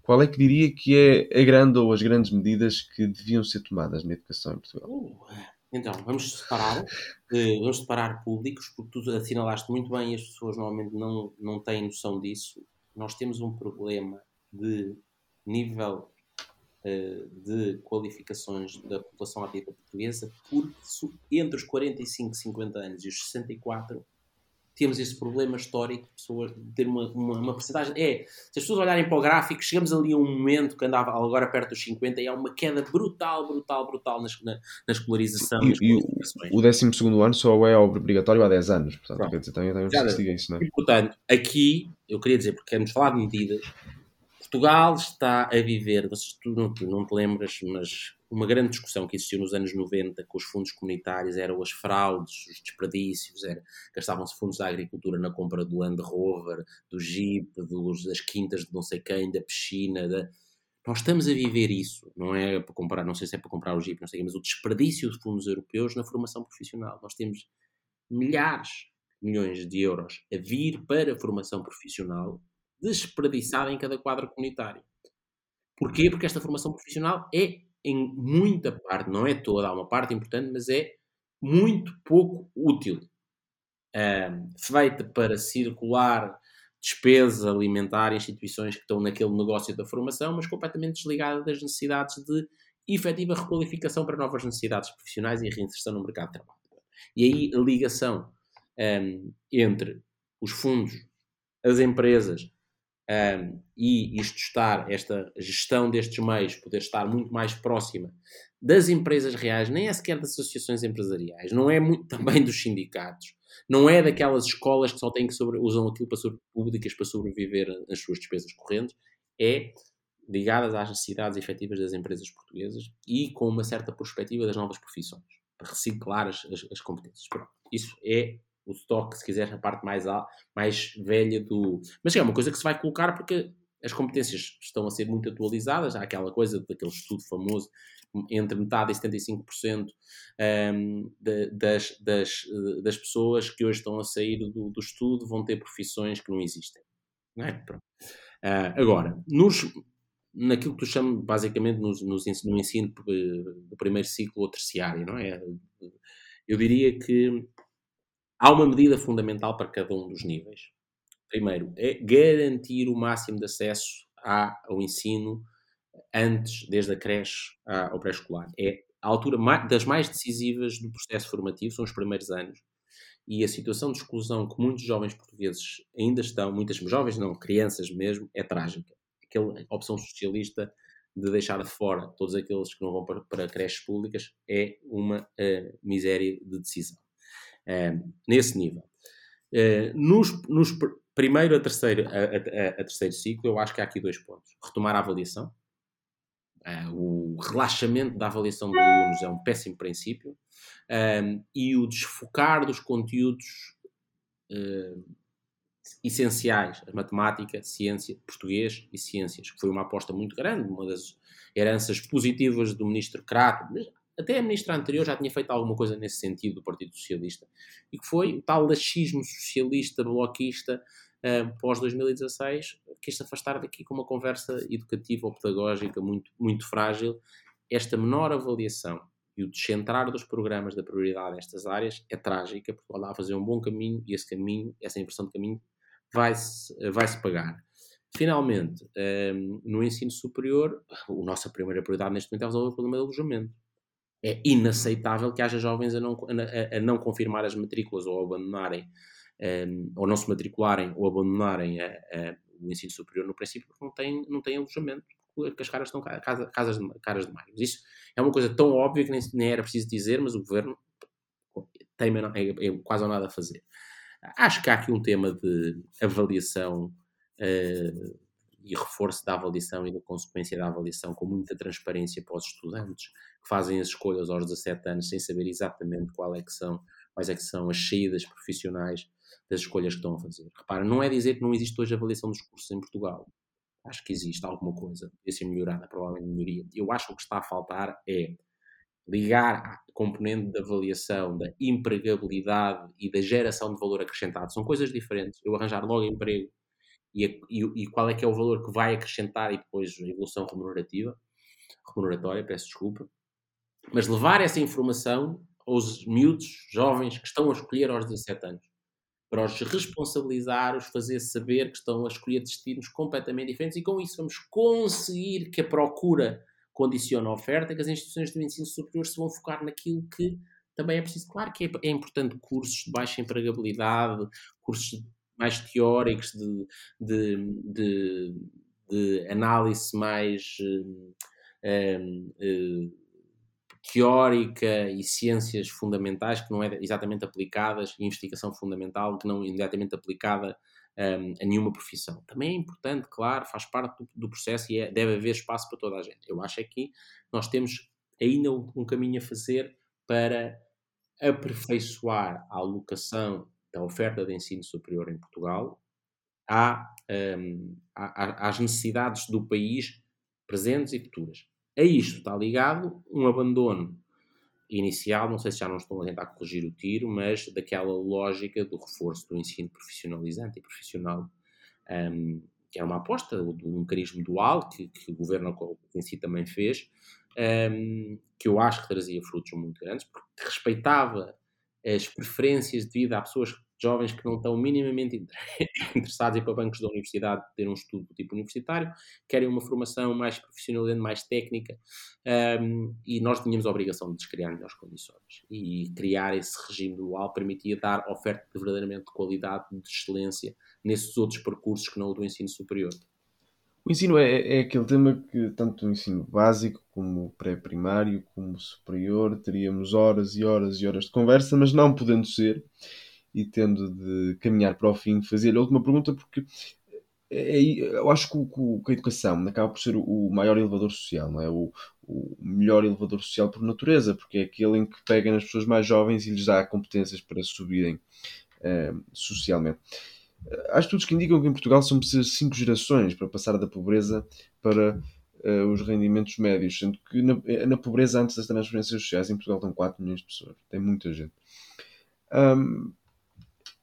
Qual é que diria que é a grande ou as grandes medidas que deviam ser tomadas na educação em Portugal? Uh, então, vamos separar, uh, vamos separar públicos, porque tu assinalaste muito bem e as pessoas normalmente não, não têm noção disso. Nós temos um problema de nível eh, de qualificações da população ativa portuguesa, porque entre os 45, 50 anos e os 64 temos esse problema histórico de pessoas ter uma, uma, uma porcentagem. É, se as pessoas olharem para o gráfico, chegamos ali a um momento que andava agora perto dos 50 e há uma queda brutal, brutal, brutal na, na, na escolarização. E, e o, o 12 ano só é obrigatório há 10 anos, portanto, quer dizer, tem, tem isso, não é? E, portanto, aqui, eu queria dizer, porque queremos falar de medidas, Portugal está a viver, tu não, não te lembras, mas uma grande discussão que existiu nos anos 90 com os fundos comunitários eram as fraudes, os desperdícios, gastavam-se fundos da agricultura na compra do Land Rover, do Jeep, dos, das quintas de não sei quem, da piscina, da... Nós estamos a viver isso, não é para comprar, não sei se é para comprar o Jeep, não sei, mas o desperdício de fundos europeus na formação profissional. Nós temos milhares milhões de euros a vir para a formação profissional desperdiçada em cada quadro comunitário. Porquê? Porque esta formação profissional é, em muita parte, não é toda, há uma parte importante, mas é muito pouco útil. feita para circular despesa alimentar instituições que estão naquele negócio da formação, mas completamente desligada das necessidades de efetiva requalificação para novas necessidades profissionais e reinserção no mercado de trabalho. E aí a ligação um, entre os fundos, as empresas um, e isto estar, esta gestão destes meios, poder estar muito mais próxima das empresas reais, nem é sequer das associações empresariais, não é muito também dos sindicatos, não é daquelas escolas que só têm que sobre, usam aquilo para sobre, públicas para sobreviver as suas despesas correntes, é ligadas às necessidades efetivas das empresas portuguesas e com uma certa perspectiva das novas profissões, para reciclar as, as, as competências. Pronto, isso é o stock, se quiser, a parte mais, mais velha do. Mas é uma coisa que se vai colocar porque as competências estão a ser muito atualizadas. Há aquela coisa daquele estudo famoso entre metade e 75% um, de, das, das, das pessoas que hoje estão a sair do, do estudo vão ter profissões que não existem. Não é? Uh, agora, nos, naquilo que tu chamas basicamente nos, nos, no ensino do primeiro ciclo ou terciário, não é? Eu diria que Há uma medida fundamental para cada um dos níveis. Primeiro, é garantir o máximo de acesso ao ensino antes, desde a creche ao pré-escolar. É a altura das mais decisivas do processo formativo, são os primeiros anos. E a situação de exclusão que muitos jovens portugueses ainda estão, muitas jovens não, crianças mesmo, é trágica. Aquela opção socialista de deixar de fora todos aqueles que não vão para, creches públicas é uma uh, miséria de decisão. Eh, nesse nível. Uh, nos, nos, primeiro a terceiro, a, a, a, terceiro ciclo, eu acho que há aqui dois pontos. Retomar a avaliação. Uh, o relaxamento da avaliação dos alunos é um péssimo princípio. e o desfocar dos conteúdos essenciais, a matemática, ciência, português e ciências, que foi uma aposta muito grande, uma das heranças positivas do ministro Crato, até a ministra anterior já tinha feito alguma coisa nesse sentido do Partido Socialista, e que foi o tal laxismo socialista, bloquista, uh, pós 2016, quis se afastar daqui com uma conversa educativa ou pedagógica muito, muito frágil. Esta menor avaliação e o descentrar dos programas da prioridade nestas áreas é trágica, porque lá a fazer um bom caminho e esse caminho, essa inversão de caminho, vai-se vai -se pagar. Finalmente, um, no ensino superior, a nossa primeira prioridade neste momento é resolver o problema do alojamento. É inaceitável que haja jovens a não, a, a não confirmar as matrículas ou abandonarem, um, ou não se matricularem ou abandonarem a, o ensino superior no princípio porque não têm, não têm alojamento, porque as caras estão casa, casas de, caras. Mas isso é uma coisa tão óbvia que nem, nem era preciso dizer, mas o governo tem é, é quase nada a fazer. Acho que há aqui um tema de avaliação uh, e reforço da avaliação e da consequência da avaliação com muita transparência para os estudantes que fazem as escolhas aos 17 anos sem saber exatamente qual é que são, quais é que são as saídas profissionais das escolhas que estão a fazer. Repara, não é dizer que não existe hoje avaliação dos cursos em Portugal. Acho que existe alguma coisa, podia ser melhorada, provavelmente melhoria. Eu acho que o que está a faltar é ligar a componente da avaliação, da empregabilidade e da geração de valor acrescentado. São coisas diferentes. Eu arranjar logo emprego e, e, e, qual é que é o valor que vai acrescentar e depois a evolução remunerativa, remuneratória, peço desculpa. Mas levar essa informação aos miúdos, jovens, que estão a escolher aos 17 anos, para os responsabilizar, os fazer saber que estão a escolher destinos completamente diferentes e com isso vamos conseguir que a procura condicione a oferta, que as instituições de ensino superior se vão focar naquilo que também é preciso. Claro que é, é importante cursos de baixa empregabilidade, cursos mais teóricos, de, de, de, de análise mais um, um, teórica e ciências fundamentais que não é exatamente aplicadas, e investigação fundamental que não é imediatamente aplicada um, a nenhuma profissão. Também é importante, claro, faz parte do, do processo e é, deve haver espaço para toda a gente. Eu acho é que nós temos ainda um, um caminho a fazer para aperfeiçoar a alocação da oferta de ensino superior em Portugal à, um, às necessidades do país presentes e futuras. A isto está ligado? Um abandono inicial, não sei se já não estão a tentar corrigir o tiro, mas daquela lógica do reforço do ensino profissionalizante e profissional, um, que é uma aposta do mecanismo dual que, que o governo em si também fez, um, que eu acho que trazia frutos muito grandes, porque respeitava as preferências de vida a pessoas jovens que não estão minimamente interessados em ir para bancos da universidade ter um estudo do tipo universitário, querem uma formação mais profissional, mais técnica, um, e nós tínhamos a obrigação de descriar melhores condições. E criar esse regime dual permitia dar oferta de verdadeiramente de qualidade, de excelência, nesses outros percursos que não o do ensino superior. O ensino é, é aquele tema que, tanto no ensino básico, como pré-primário, como superior, teríamos horas e horas e horas de conversa, mas não podendo ser, e tendo de caminhar para o fim, fazer a última pergunta, porque é, é eu acho que, a educação acaba por ser o maior elevador social, não é? O, o, melhor elevador social por natureza, porque é aquele em que pega nas pessoas mais jovens e lhes dá competências para subirem eh, socialmente. Há estudos que indicam que em Portugal são precisas cinco gerações para passar da pobreza para uh, os rendimentos médios, sendo que na, na, pobreza antes das transferências sociais em Portugal estão 4 milhões de pessoas. Tem muita gente. Um,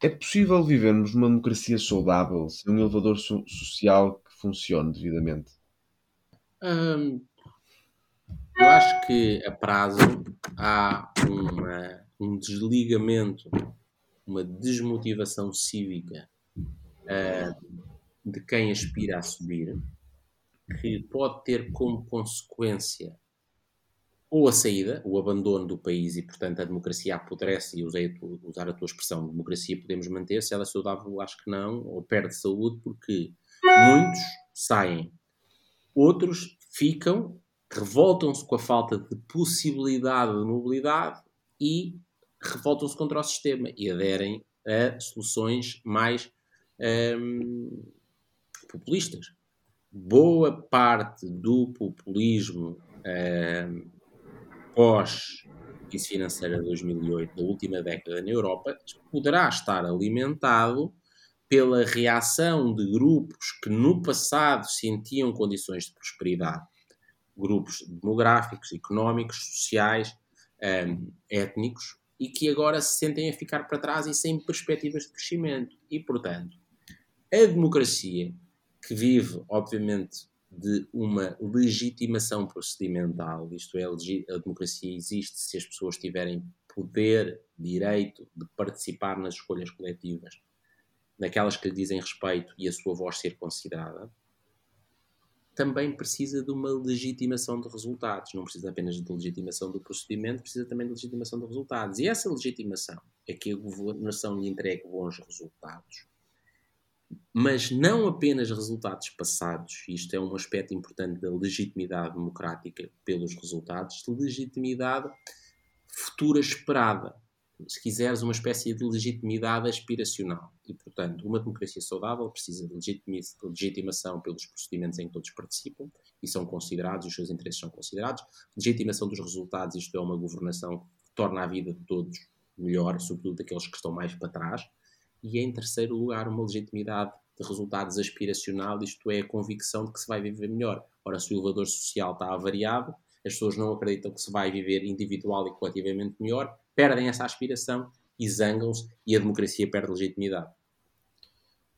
é possível vivermos numa democracia saudável sem um elevador so social que funcione devidamente? Hum, eu acho que a prazo há uma, um desligamento, uma desmotivação cívica uh, de quem aspira a subir, que pode ter como consequência ou a saída, o abandono do país e, portanto, a democracia apodrece, e usei usar a tua expressão, democracia podemos manter, se ela é saudável, acho que não, ou perde saúde, porque muitos saem, outros ficam, revoltam-se com a falta de possibilidade de mobilidade e revoltam-se contra o sistema e aderem a soluções mais hum, populistas. Boa parte do populismo hum, pós-crise financeira de 2008, da última década na Europa, poderá estar alimentado pela reação de grupos que no passado sentiam condições de prosperidade, grupos demográficos, económicos, sociais, um, étnicos, e que agora se sentem a ficar para trás e sem perspectivas de crescimento. E, portanto, a democracia, que vive, obviamente, de uma legitimação procedimental, isto é, a democracia existe se as pessoas tiverem poder, direito de participar nas escolhas coletivas, naquelas que lhe dizem respeito e a sua voz ser considerada, também precisa de uma legitimação de resultados. Não precisa apenas de legitimação do procedimento, precisa também de legitimação de resultados. E essa legitimação é que a governação lhe entregue bons resultados. Mas não apenas resultados passados, isto é um aspecto importante da legitimidade democrática pelos resultados, de legitimidade futura esperada. Se quiseres, uma espécie de legitimidade aspiracional. E, portanto, uma democracia saudável precisa de legitimação pelos procedimentos em que todos participam e são considerados, os seus interesses são considerados, legitimação dos resultados, isto é, uma governação que torna a vida de todos melhor, sobretudo daqueles que estão mais para trás, e, em terceiro lugar, uma legitimidade de resultados aspiracional, isto é, a convicção de que se vai viver melhor. Ora, se o elevador social está avariado, as pessoas não acreditam que se vai viver individual e coletivamente melhor, perdem essa aspiração e zangam-se e a democracia perde legitimidade.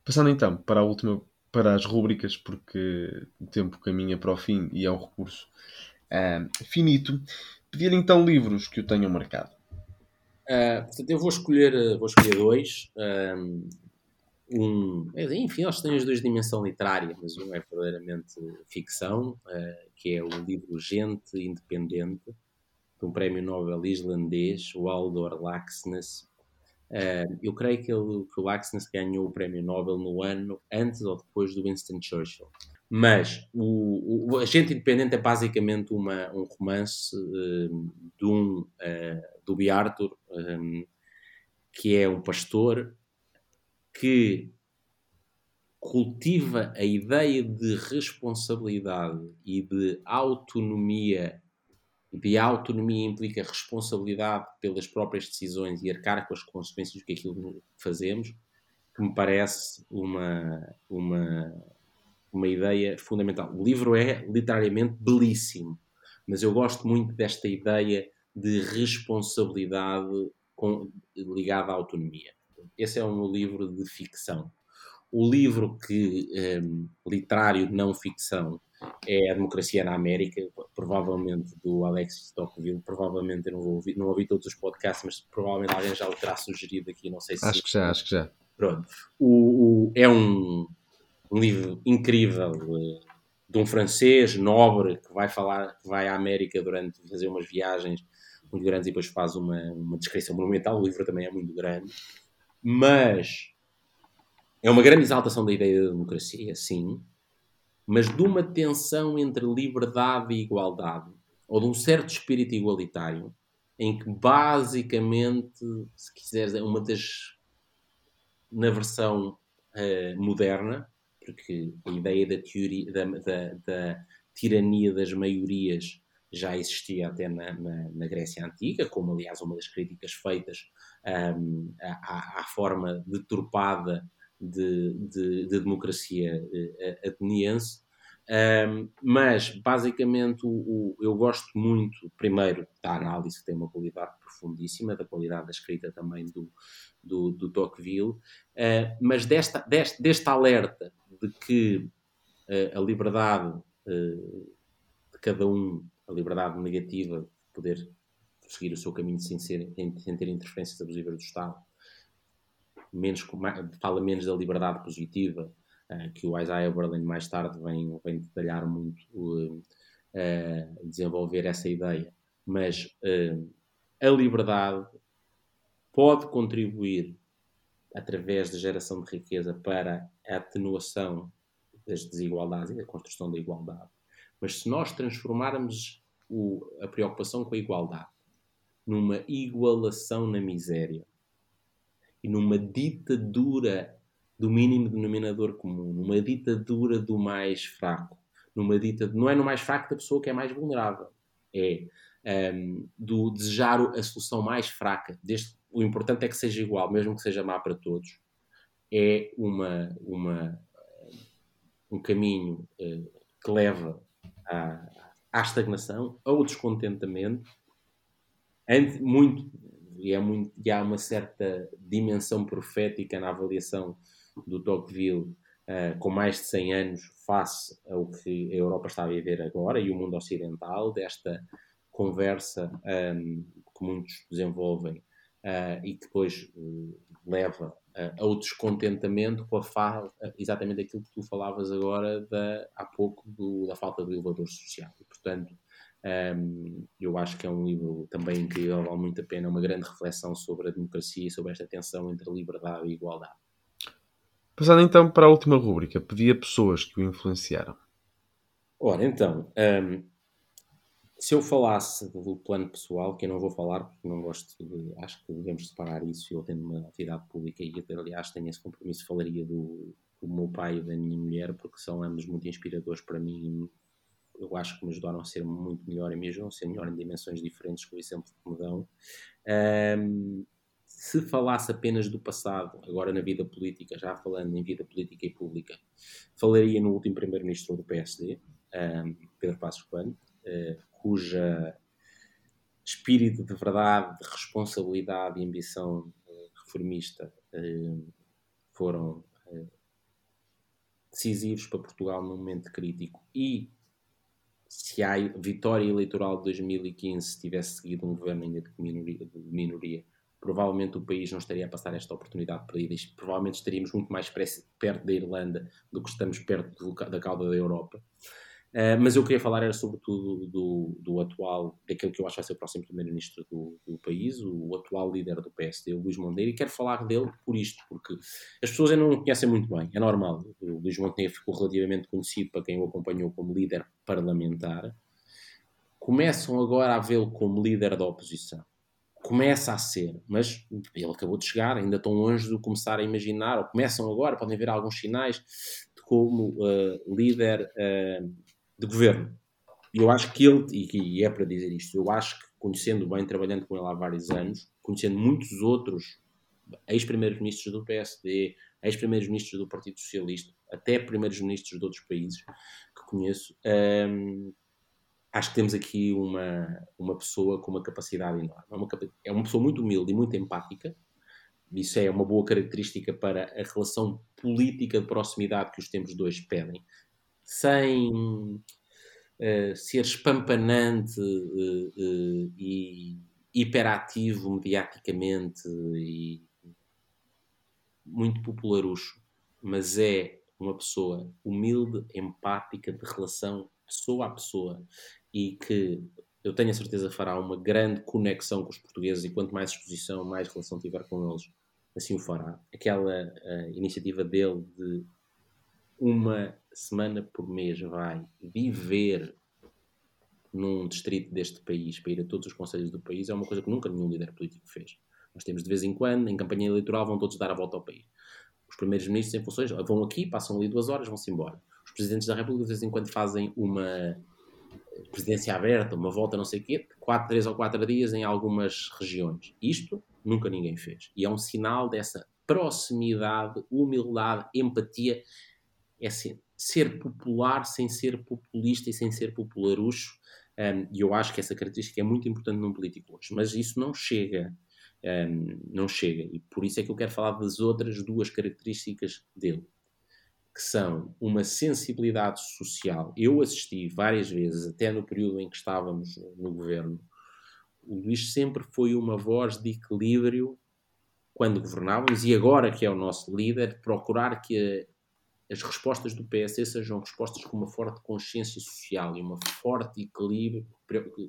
Passando então para a última, para as rúbricas, porque o tempo caminha para o fim e é um recurso uh, finito, pedir então livros que o tenham marcado. Uh, portanto, eu vou escolher, vou escolher dois. Um, enfim, eles têm as duas dimensão literária, mas um é verdadeiramente ficção, uh, que é o livro Gente Independente, de um prémio Nobel islandês, o Aldor Laxness. Uh, eu creio que, ele, que o Laxness ganhou o prémio Nobel no ano antes ou depois do Winston Churchill. Mas o, o Agente Independente é basicamente uma, um romance uh, de um, do B. Arthur, um, que é um pastor que cultiva a ideia de responsabilidade e de autonomia e a autonomia implica responsabilidade pelas próprias decisões e arcar com as consequências do que aquilo fazemos, que me parece uma, uma, uma ideia fundamental. O livro é literariamente belíssimo, mas eu gosto muito desta ideia de responsabilidade com, ligada à autonomia. Esse é um livro de ficção. O livro que um, literário não ficção é A Democracia na América, provavelmente do Alex Tocqueville, provavelmente eu não, vou ouvir, não ouvi todos os podcasts, mas provavelmente alguém já o terá sugerido aqui, não sei se... Acho que já, acho que já. Pronto. O, o é um, um, livro incrível eh, de um francês nobre que vai falar, que vai à América durante fazer umas viagens muito grandes e depois faz uma, uma descrição monumental. O livro também é muito grande, mas é uma grande exaltação da ideia da democracia, sim, mas de uma tensão entre liberdade e igualdade, ou de um certo espírito igualitário, em que basicamente, se quiseres, é uma das. na versão uh, moderna, porque a ideia da, teoria, da, da, da, tirania das maiorias já existia até na, na, na, Grécia Antiga, como aliás uma das críticas feitas um, à, à, forma deturpada de, de, de democracia uh, ateniense. Um, mas, basicamente, o, o, eu gosto muito, primeiro, da análise, que tem uma qualidade profundíssima, da qualidade da escrita também do, do, do Tocqueville, uh, mas desta, deste, deste alerta de que uh, a liberdade uh, de cada um, a liberdade negativa de poder seguir o seu caminho sem, ser, sem ter interferências abusivas do Estado, menos, fala menos da liberdade positiva, uh, que o Isaiah Berlin mais tarde vem, vem detalhar muito, uh, desenvolver essa ideia. Mas a liberdade pode contribuir através da geração de riqueza para a atenuação das desigualdades e da construção da igualdade. Mas se nós transformarmos o, a preocupação com a igualdade numa igualação na miséria, e numa ditadura do mínimo denominador comum, numa ditadura do mais fraco, numa dita, não é no mais fraco da pessoa que é mais vulnerável, é um, do desejar a solução mais fraca. Deste, o importante é que seja igual, mesmo que seja má para todos. é uma, uma, um caminho uh, que leva à, à estagnação, ao descontentamento, muito, e, é muito, e há uma certa dimensão profética na avaliação do Tocqueville uh, com mais de 100 anos face ao que a Europa está a viver agora e o mundo ocidental, desta conversa um, que muitos desenvolvem uh, e que depois uh, leva ao descontentamento com a falta, exatamente aquilo que tu falavas agora da, há pouco do, da falta do elevador social. E, portanto, um, eu acho que é um livro também incrível, vale muito a pena, uma grande reflexão sobre a democracia e sobre esta tensão entre liberdade e igualdade. Passando então para a última rúbrica, pedi a pessoas que o influenciaram. Ora, então, um, se eu falasse do plano pessoal, que eu não vou falar porque não gosto de. Acho que devemos separar isso. Eu tenho uma atividade pública e, aliás, tenho esse compromisso. Falaria do, do meu pai e da minha mulher, porque são ambos muito inspiradores para mim. Eu acho que me ajudaram a ser muito melhor e me ajudam a ser melhor em dimensões diferentes com o exemplo que me dão. Um, se falasse apenas do passado, agora na vida política, já falando em vida política e pública, falaria no último primeiro-ministro do PSD, um, Pedro Passos Coelho. Uh, cuja espírito de verdade, de responsabilidade e ambição eh, reformista eh, foram eh, decisivos para Portugal num momento crítico e se a vitória eleitoral de 2015 tivesse seguido um governo ainda de minoria, de minoria provavelmente o país não estaria a passar esta oportunidade perdida provavelmente estaríamos muito mais perto da Irlanda do que estamos perto da cauda da Europa. Uh, mas eu queria falar era sobretudo do, do atual, daquele que eu acho vai ser o próximo primeiro-ministro do, do, país, o, o, atual líder do PSD, o Luís Monteiro, e quero falar dele por isto, porque as pessoas ainda não o conhecem muito bem, é normal. O Luís Monteiro ficou relativamente conhecido para quem o acompanhou como líder parlamentar. Começam agora a vê-lo como líder da oposição. Começa a ser, mas ele acabou de chegar, ainda estão longe de começar a imaginar, ou começam agora, podem ver alguns sinais de como uh, líder uh, de governo. Eu acho que ele, e, é para dizer isto, eu acho que conhecendo bem, trabalhando com ele há vários anos, conhecendo muitos outros ex-primeiros-ministros do PSD, ex-primeiros-ministros do Partido Socialista, até primeiros-ministros de outros países que conheço, hum, acho que temos aqui uma, uma pessoa com uma capacidade enorme. É uma, é uma pessoa muito humilde e muito empática. Isso é uma boa característica para a relação política de proximidade que os tempos hoje pedem sem uh, ser espampanante uh, uh, e hiperativo mediaticamente e muito popularucho, mas é uma pessoa humilde, empática, de relação pessoa a pessoa e que eu tenho a certeza fará uma grande conexão com os portugueses e quanto mais exposição, mais relação tiver com eles, assim o fará. Aquela iniciativa dele de uma semana por mês vai viver num distrito deste país para ir a todos os conselhos do país é uma coisa que nunca nenhum líder político fez. Nós temos de vez em quando, em campanha eleitoral, vão todos dar a volta ao país. Os primeiros ministros em funções vão aqui, passam ali duas horas, vão-se embora. Os presidentes da República de vez em quando fazem uma presidência aberta, uma volta não sei o quê, quatro, três ou quatro dias em algumas regiões. Isto nunca ninguém fez. E é um sinal dessa proximidade, humildade, empatia. É assim, ser popular sem ser populista e sem ser popularucho. Um, e eu acho que essa característica é muito importante num político hoje. Mas isso não chega. Um, não chega. E por isso é que eu quero falar das outras duas características dele, que são uma sensibilidade social. Eu assisti várias vezes, até no período em que estávamos no governo, o Luís sempre foi uma voz de equilíbrio quando governávamos e agora que é o nosso líder, procurar que as respostas do PSD sejam respostas com uma forte consciência social e uma forte equilíbrio,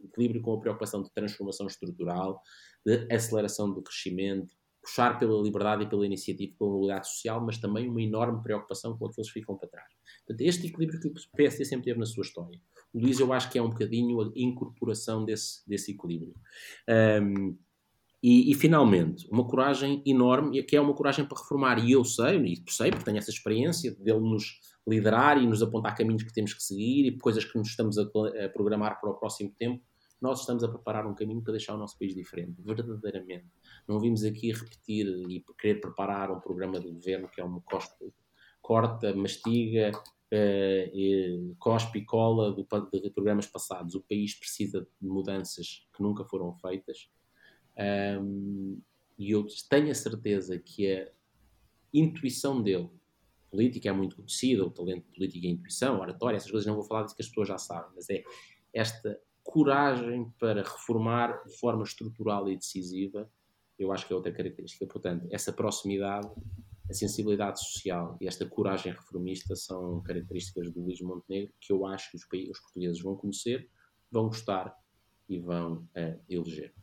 equilíbrio com a preocupação de transformação estrutural, de aceleração do crescimento, puxar pela liberdade e pela iniciativa, pela mobilidade social, mas também uma enorme preocupação com aqueles que ficam para trás. Portanto, este equilíbrio que o PSD sempre teve na sua história. O Luís, eu acho que é um bocadinho a incorporação desse, desse equilíbrio. Um, e, e, finalmente, uma coragem enorme, que é uma coragem para reformar. E eu sei, e sei, porque tenho essa experiência dele nos liderar e nos apontar caminhos que temos que seguir e coisas que nos estamos a, a programar para o próximo tempo, nós estamos a preparar um caminho para deixar o nosso país diferente, verdadeiramente. Não vimos aqui repetir e querer preparar um programa de governo que é uma costa, corta, mastiga, uh, cospe e cola do, de programas passados. O país precisa de mudanças que nunca foram feitas. Um, e eu tenho a certeza que a intuição dele, política é muito conhecida, o talento político a intuição, oratória, essas coisas não vou falar disso que as pessoas já sabem, mas é esta coragem para reformar de forma estrutural e decisiva, eu acho que é outra característica. Portanto, essa proximidade, a sensibilidade social e esta coragem reformista são características do Luís Montenegro que eu acho que os, os portugueses vão conhecer, vão gostar e vão uh, eleger.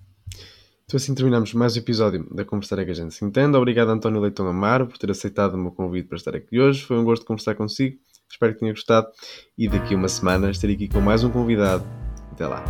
Então assim terminamos mais um episódio da Conversar é que a gente se entende. Obrigado António Leitão Amaro por ter aceitado o meu convite para estar aqui hoje. Foi um gosto conversar consigo. Espero que tenha gostado e daqui a uma semana estarei aqui com mais um convidado. Até lá.